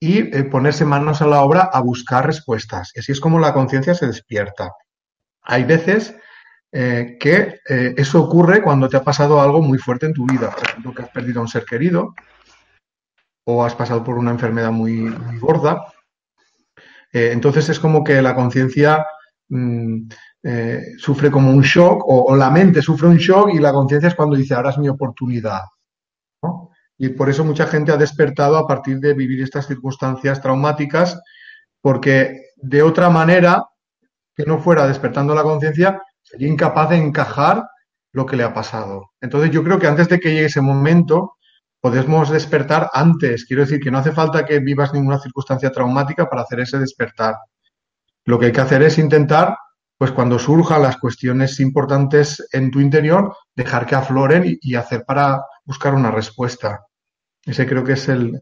y eh, ponerse manos a la obra a buscar respuestas. Y así es como la conciencia se despierta. Hay veces que eso ocurre cuando te ha pasado algo muy fuerte en tu vida, por ejemplo, que has perdido a un ser querido o has pasado por una enfermedad muy, gorda. entonces es como que la conciencia mm, eh, sufre como un shock o, la mente sufre un shock y la conciencia es cuando dice, ahora es mi oportunidad. Y por eso mucha gente ha despertado a partir de vivir estas circunstancias traumáticas, porque de otra manera, que no fuera despertando la conciencia, sería incapaz de encajar lo que le ha pasado. Entonces yo creo que antes de que llegue ese momento, podemos despertar antes. Quiero decir que no hace falta que vivas ninguna circunstancia traumática para hacer ese despertar. Lo que hay que hacer es intentar pues cuando surjan las cuestiones importantes en tu interior, dejar que afloren y, hacer para buscar una respuesta. Ese creo que es el,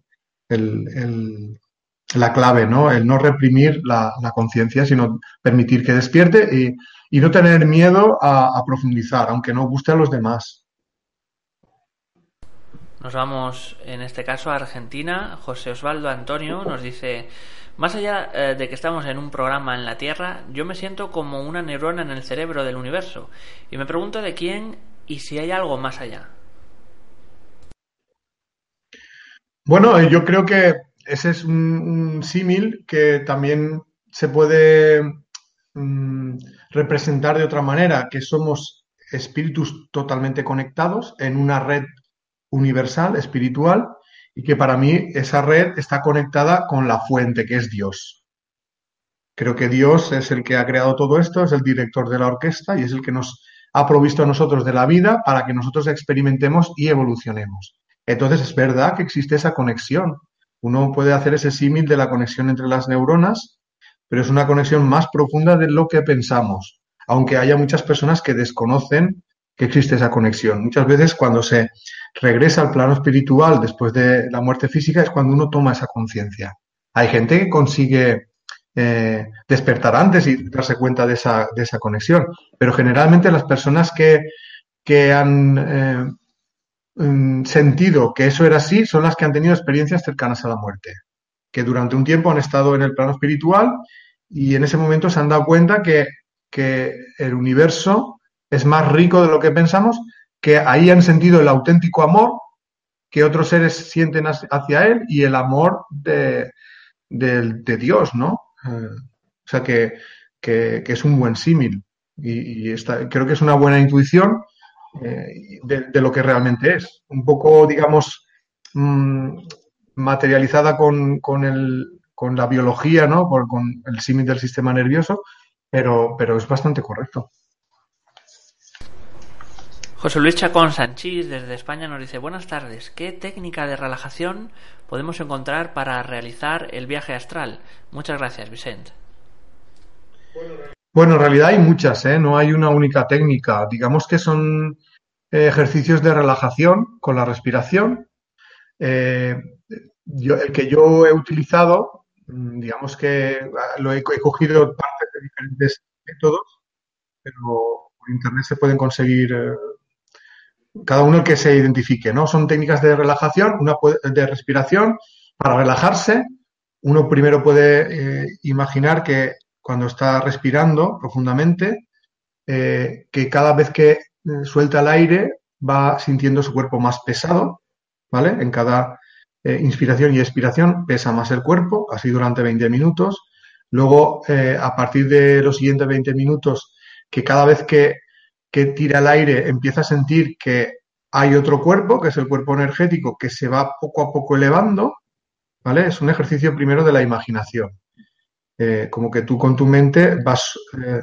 la clave, ¿no? El no reprimir la, conciencia, sino permitir que despierte y, no tener miedo a, a, profundizar, aunque no guste a los demás. Nos vamos, en este caso, a Argentina. José Osvaldo Antonio nos dice, más allá eh, de que estamos en un programa en la Tierra, yo me siento como una neurona en el cerebro del universo y me pregunto de quién y si hay algo más allá. Bueno, eh, yo creo que ese es un, símil que también se puede mm, representar de otra manera, que somos espíritus totalmente conectados en una red universal, espiritual, y que para mí esa red está conectada con la fuente, que es Dios. Creo que Dios es el que ha creado todo esto, es el director de la orquesta y es el que nos ha provisto a nosotros de la vida para que nosotros experimentemos y evolucionemos. Entonces es verdad que existe esa conexión. Uno puede hacer ese símil de la conexión entre las neuronas, pero es una conexión más profunda de lo que pensamos, aunque haya muchas personas que desconocen que existe esa conexión. Muchas veces cuando se regresa al plano espiritual después de la muerte física es cuando uno toma esa conciencia. Hay gente que consigue eh, despertar antes y darse cuenta de esa, de esa, conexión, pero generalmente las personas que, que han eh, mm, sentido que eso era así son las que han tenido experiencias cercanas a la muerte, que durante un tiempo han estado en el plano espiritual y en ese momento se han dado cuenta que, que el universo es más rico de lo que pensamos, que ahí han sentido el auténtico amor que otros seres sienten hacia él y el amor de, Dios, ¿no? O sea que, es un buen símil y, creo que es una buena intuición eh, de, lo que realmente es. Un poco, digamos, mm, materializada con, con, la biología, ¿no? con el símil del sistema nervioso, pero, pero es bastante correcto. José Luis Chacón Sanchís desde España nos dice buenas tardes, ¿qué técnica de relajación podemos encontrar para realizar el viaje astral? Muchas gracias, Vicente. Bueno, en realidad hay muchas, ¿eh? no hay una única técnica. Digamos que son eh, ejercicios de relajación con la respiración. Eh, el que yo he utilizado, mm, digamos que ah, lo he, he cogido partes de diferentes métodos, pero por internet se pueden conseguir cada uno el que se identifique, ¿no? Son técnicas de relajación, una de respiración para relajarse. Uno primero puede eh, imaginar que cuando está respirando profundamente, eh, que cada vez que eh, suelta el aire va sintiendo su cuerpo más pesado, ¿vale? En cada inspiración y expiración pesa más el cuerpo, así durante 20 minutos. Luego, a partir de los siguientes 20 minutos, que cada vez que que tira el aire empieza a sentir que hay otro cuerpo, que es el cuerpo energético, que se va poco a poco elevando, ¿vale? Es un ejercicio primero de la imaginación. Eh, como que tú con tu mente vas eh,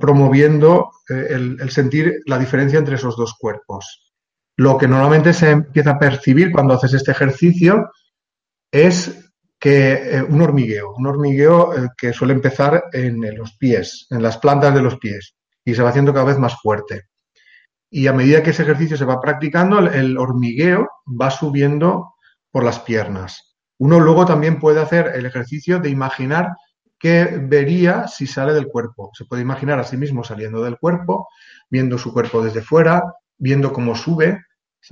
promoviendo eh, el, sentir la diferencia entre esos dos cuerpos. Lo que normalmente se empieza a percibir cuando haces este ejercicio es que un hormigueo, un hormigueo que suele empezar en los pies, en las plantas de los pies y se va haciendo cada vez más fuerte. Y a medida que ese ejercicio se va practicando, el hormigueo va subiendo por las piernas. Uno luego también puede hacer el ejercicio de imaginar que vería si sale del cuerpo. Se puede imaginar a sí mismo saliendo del cuerpo, viendo su cuerpo desde fuera, viendo cómo sube,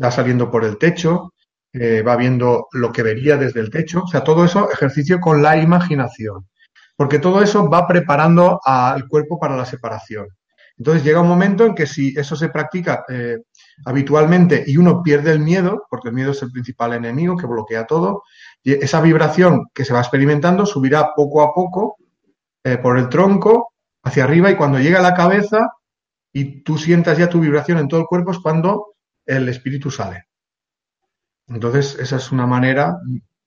va saliendo por el techo, eh, va viendo lo que vería desde el techo. O sea, todo eso ejercicio con la imaginación. Porque todo eso va preparando al cuerpo para la separación. Entonces llega un momento en que si eso se practica eh, habitualmente y uno pierde el miedo, porque el miedo es el principal enemigo que bloquea todo, y esa vibración que se va experimentando subirá poco a poco eh, por el tronco hacia arriba y cuando llega a la cabeza y tú sientas ya tu vibración en todo el cuerpo es cuando el espíritu sale. Entonces, esa es una manera,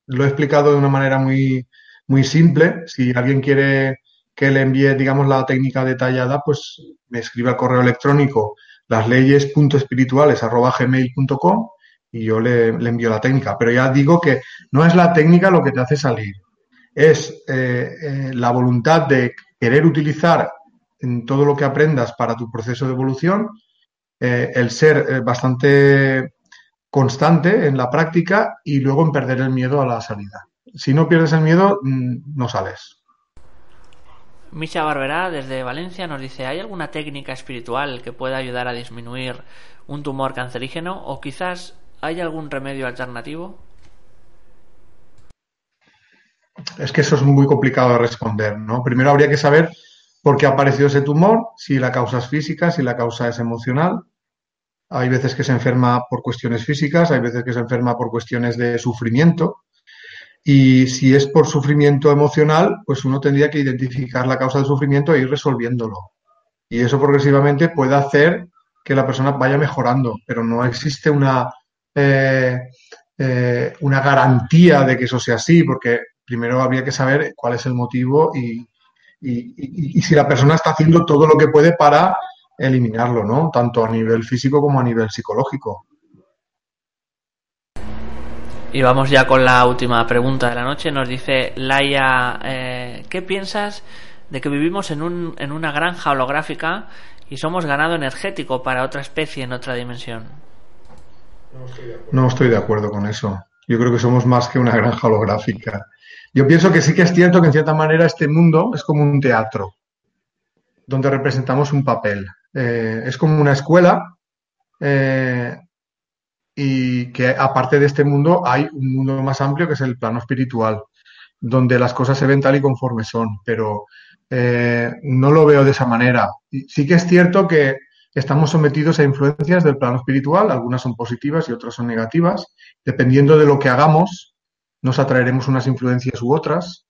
lo he explicado de una manera muy, muy simple. Si alguien quiere que le envíe, digamos, la técnica detallada, pues me escribe al correo electrónico lasleyes.espirituales.gmail.com y yo le, envío la técnica. Pero ya digo que no es la técnica lo que te hace salir, es eh, eh, la voluntad de querer utilizar en todo lo que aprendas para tu proceso de evolución, eh, el ser bastante constante en la práctica y luego en perder el miedo a la salida. Si no pierdes el miedo, mm, no sales. Misha Barberá, desde Valencia, nos dice, ¿hay alguna técnica espiritual que pueda ayudar a disminuir un tumor cancerígeno o quizás hay algún remedio alternativo? Es que eso es muy complicado de responder, ¿no? Primero habría que saber por qué ha aparecido ese tumor, si la causa es física, si la causa es emocional. Hay veces que se enferma por cuestiones físicas, hay veces que se enferma por cuestiones de sufrimiento. Y si es por sufrimiento emocional, pues uno tendría que identificar la causa del sufrimiento e ir resolviéndolo. Y eso progresivamente puede hacer que la persona vaya mejorando, pero no existe una, eh, eh, una garantía de que eso sea así, porque primero habría que saber cuál es el motivo y, y, si la persona está haciendo todo lo que puede para eliminarlo, ¿no? Tanto a nivel físico como a nivel psicológico. Y vamos ya con la última pregunta de la noche. Nos dice Laia, eh, ¿qué piensas de que vivimos en, un, en una granja holográfica y somos ganado energético para otra especie en otra dimensión? No estoy de acuerdo con eso. Yo creo que somos más que una granja holográfica. Yo pienso que sí que es cierto que en cierta manera este mundo es como un teatro, donde representamos un papel. Eh, es como una escuela eh, y que aparte de este mundo hay un mundo más amplio que es el plano espiritual, donde las cosas se ven tal y conforme son, pero eh, no lo veo de esa manera. Sí que es cierto que estamos sometidos a influencias del plano espiritual, algunas son positivas y otras son negativas. Dependiendo de lo que hagamos, nos atraeremos unas influencias u otras.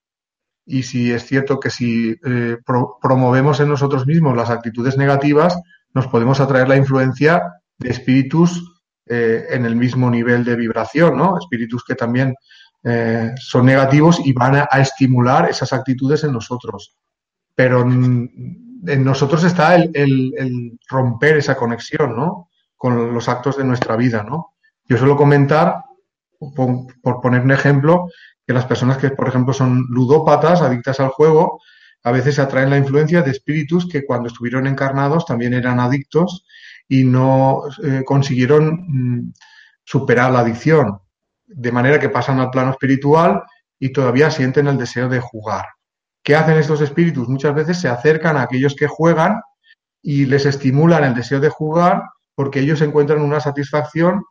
Y si es cierto que si eh, promovemos en nosotros mismos las actitudes negativas, nos podemos atraer la influencia de espíritus eh, en el mismo nivel de vibración, ¿no? Espíritus que también eh, son negativos y van a, estimular esas actitudes en nosotros. Pero en, nosotros está el, romper esa conexión, ¿no? Con los actos de nuestra vida, ¿no? Yo suelo comentar, por, poner un ejemplo, que las personas que, por ejemplo, son ludópatas, adictas al juego, a veces atraen la influencia de espíritus que cuando estuvieron encarnados también eran adictos y no eh, consiguieron mm, superar la adicción. De manera que pasan al plano espiritual y todavía sienten el deseo de jugar. ¿Qué hacen estos espíritus? Muchas veces se acercan a aquellos que juegan y les estimulan el deseo de jugar porque ellos encuentran una satisfacción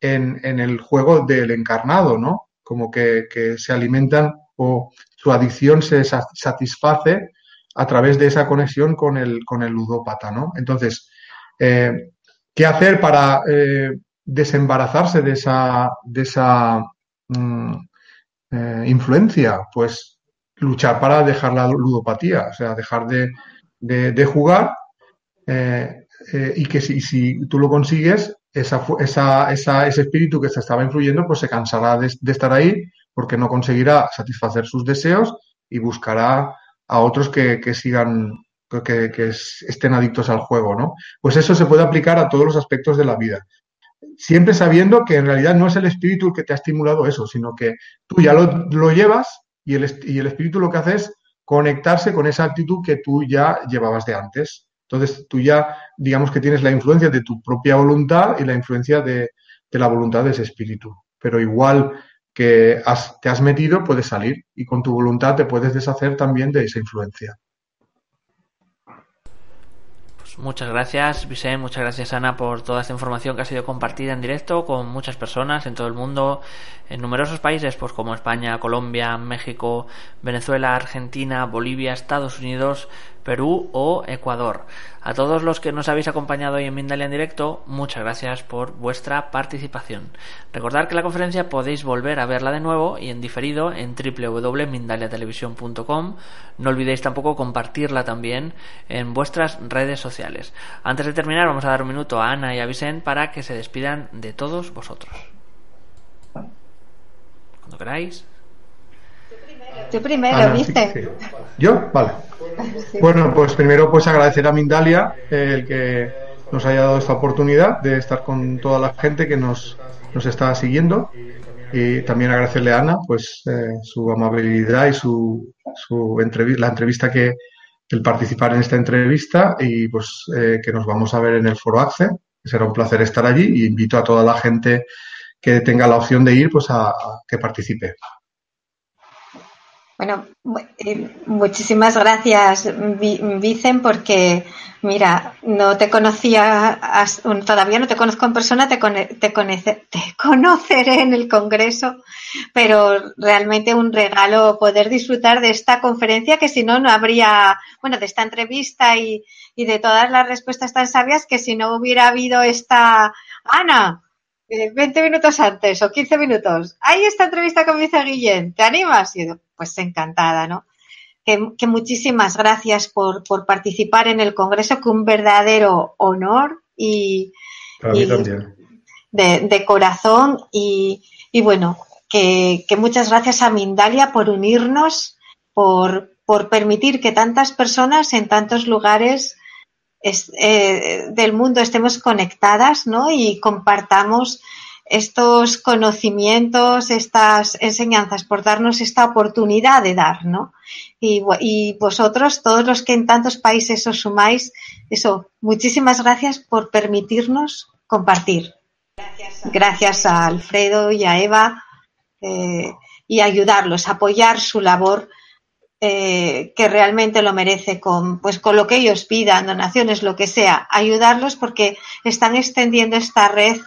en, el juego del encarnado, ¿no? Como que, se alimentan o su adicción se satisface a través de esa conexión con el, con el ludópata, ¿no? Entonces, eh, ¿Qué hacer para eh, desembarazarse de esa, de esa mm, eh, influencia? Pues luchar para dejar la ludopatía, o sea, dejar de, jugar y que si, si, tú lo consigues, esa, esa, ese espíritu que se estaba influyendo, pues se cansará de, estar ahí porque no conseguirá satisfacer sus deseos y buscará a otros que, que sigan que, estén adictos al juego, ¿no? Pues eso se puede aplicar a todos los aspectos de la vida. Siempre sabiendo que en realidad no es el espíritu el que te ha estimulado eso, sino que tú ya lo, llevas y el, espíritu lo que hace es conectarse con esa actitud que tú ya llevabas de antes. Entonces tú ya, digamos que tienes la influencia de tu propia voluntad y la influencia de la voluntad de ese espíritu. Pero igual que te has metido puedes salir y con tu voluntad te puedes deshacer también de esa influencia. Muchas gracias, Vicente, muchas gracias, Ana, por toda esta información que ha sido compartida en directo con muchas personas en todo el mundo, en numerosos países, pues como España, Colombia, México, Venezuela, Argentina, Bolivia, Estados Unidos, Perú o Ecuador. A todos los que nos habéis acompañado hoy en Mindalia en directo, muchas gracias por vuestra participación. Recordad que la conferencia podéis volver a verla de nuevo y en diferido en www.mindaliatelevisión.com. No olvidéis tampoco compartirla también en vuestras redes sociales. Antes de terminar, vamos a dar un minuto a Ana y a Vicente para que se despidan de todos vosotros. Cuando queráis. Tú primero, ¿viste? ¿Yo? Vale. Bueno, pues primero pues agradecer a Mindalia el que nos haya dado esta oportunidad de estar con toda la gente que nos, nos está siguiendo y también agradecerle a Ana pues eh, su amabilidad y su, su entrevista, la entrevista que el participar en esta entrevista y pues eh, que nos vamos a ver en el Foro ACCE. Será un placer estar allí y invito a toda la gente que tenga la opción de ir pues a que participe. Bueno, eh, muchísimas gracias, Vicen, porque mira, no te conocía, todavía no te conozco en persona, te, te, conoceré en el Congreso, pero realmente un regalo poder disfrutar de esta conferencia que si no, no habría, bueno, de esta entrevista y de todas las respuestas tan sabias que si no hubiera habido esta, Ana, 20 minutos antes o 15 minutos. Hay esta entrevista con Vice Guillén. ¿Te animas? Y pues encantada, ¿no? Que, muchísimas gracias por, participar en el Congreso, que un verdadero honor y, De, corazón y, bueno, que, muchas gracias a Mindalia por unirnos, por, por permitir que tantas personas en tantos lugares eh, del mundo estemos conectadas ¿no? y compartamos estos conocimientos, estas enseñanzas, por darnos esta oportunidad de dar, ¿no? Y, vosotros, todos los que en tantos países os sumáis, eso, muchísimas gracias por permitirnos compartir. Gracias a, Alfredo y a Eva eh, y ayudarlos, apoyar su labor eh, que realmente lo merece con, pues, con lo que ellos pidan, donaciones, lo que sea, ayudarlos porque están extendiendo esta red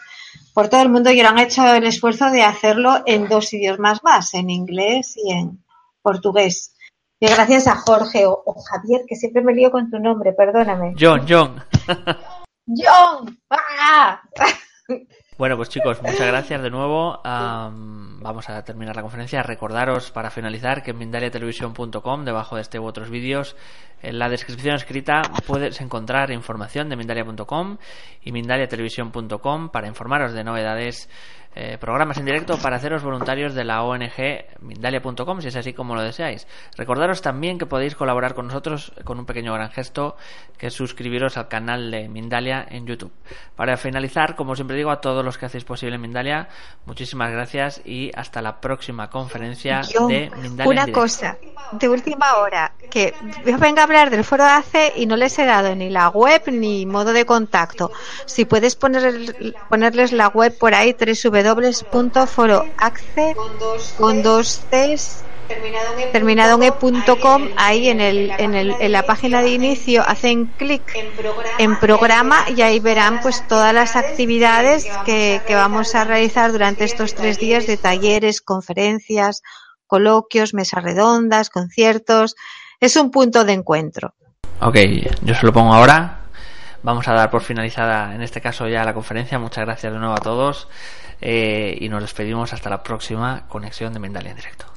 por todo el mundo y han hecho el esfuerzo de hacerlo en dos idiomas más, en inglés y en portugués. Y gracias a Jorge o, Javier, que siempre me lío con tu nombre, perdóname. John, John. John. ¡Ah! Bueno, pues chicos, muchas gracias de nuevo. vamos a terminar la conferencia. Recordaros para finalizar que en mindaliatelevisión.com, debajo de este u otros vídeos, en la descripción escrita puedes encontrar información de Mindalia.com y Mindaliatelevisión.com para informaros de novedades eh, programas en directo para haceros voluntarios de la ONG Mindalia.com, si es así como lo deseáis. Recordaros también que podéis colaborar con nosotros con un pequeño gran gesto, que es suscribiros al canal de Mindalia en YouTube. Para finalizar, como siempre digo, a todos los que hacéis posible Mindalia, muchísimas gracias y hasta la próxima conferencia de Mindalia. Una cosa, de última hora, que yo venga a hablar del foro ACE y no les he dado ni la web ni modo de contacto. Si puedes poner, ponerles la web por ahí, 3W www.foroacce.com terminado en e.com, ahí en, el, en, el, en la página de inicio hacen clic en programa y ahí verán pues todas las actividades que, que vamos a realizar durante estos tres días de talleres, conferencias, coloquios, mesas redondas, conciertos. Es un punto de encuentro. Ok, yo se lo pongo ahora. Vamos a dar por finalizada en este caso ya la conferencia. Muchas gracias de nuevo a todos. Eh, y nos despedimos hasta la próxima conexión de Mendalia en directo.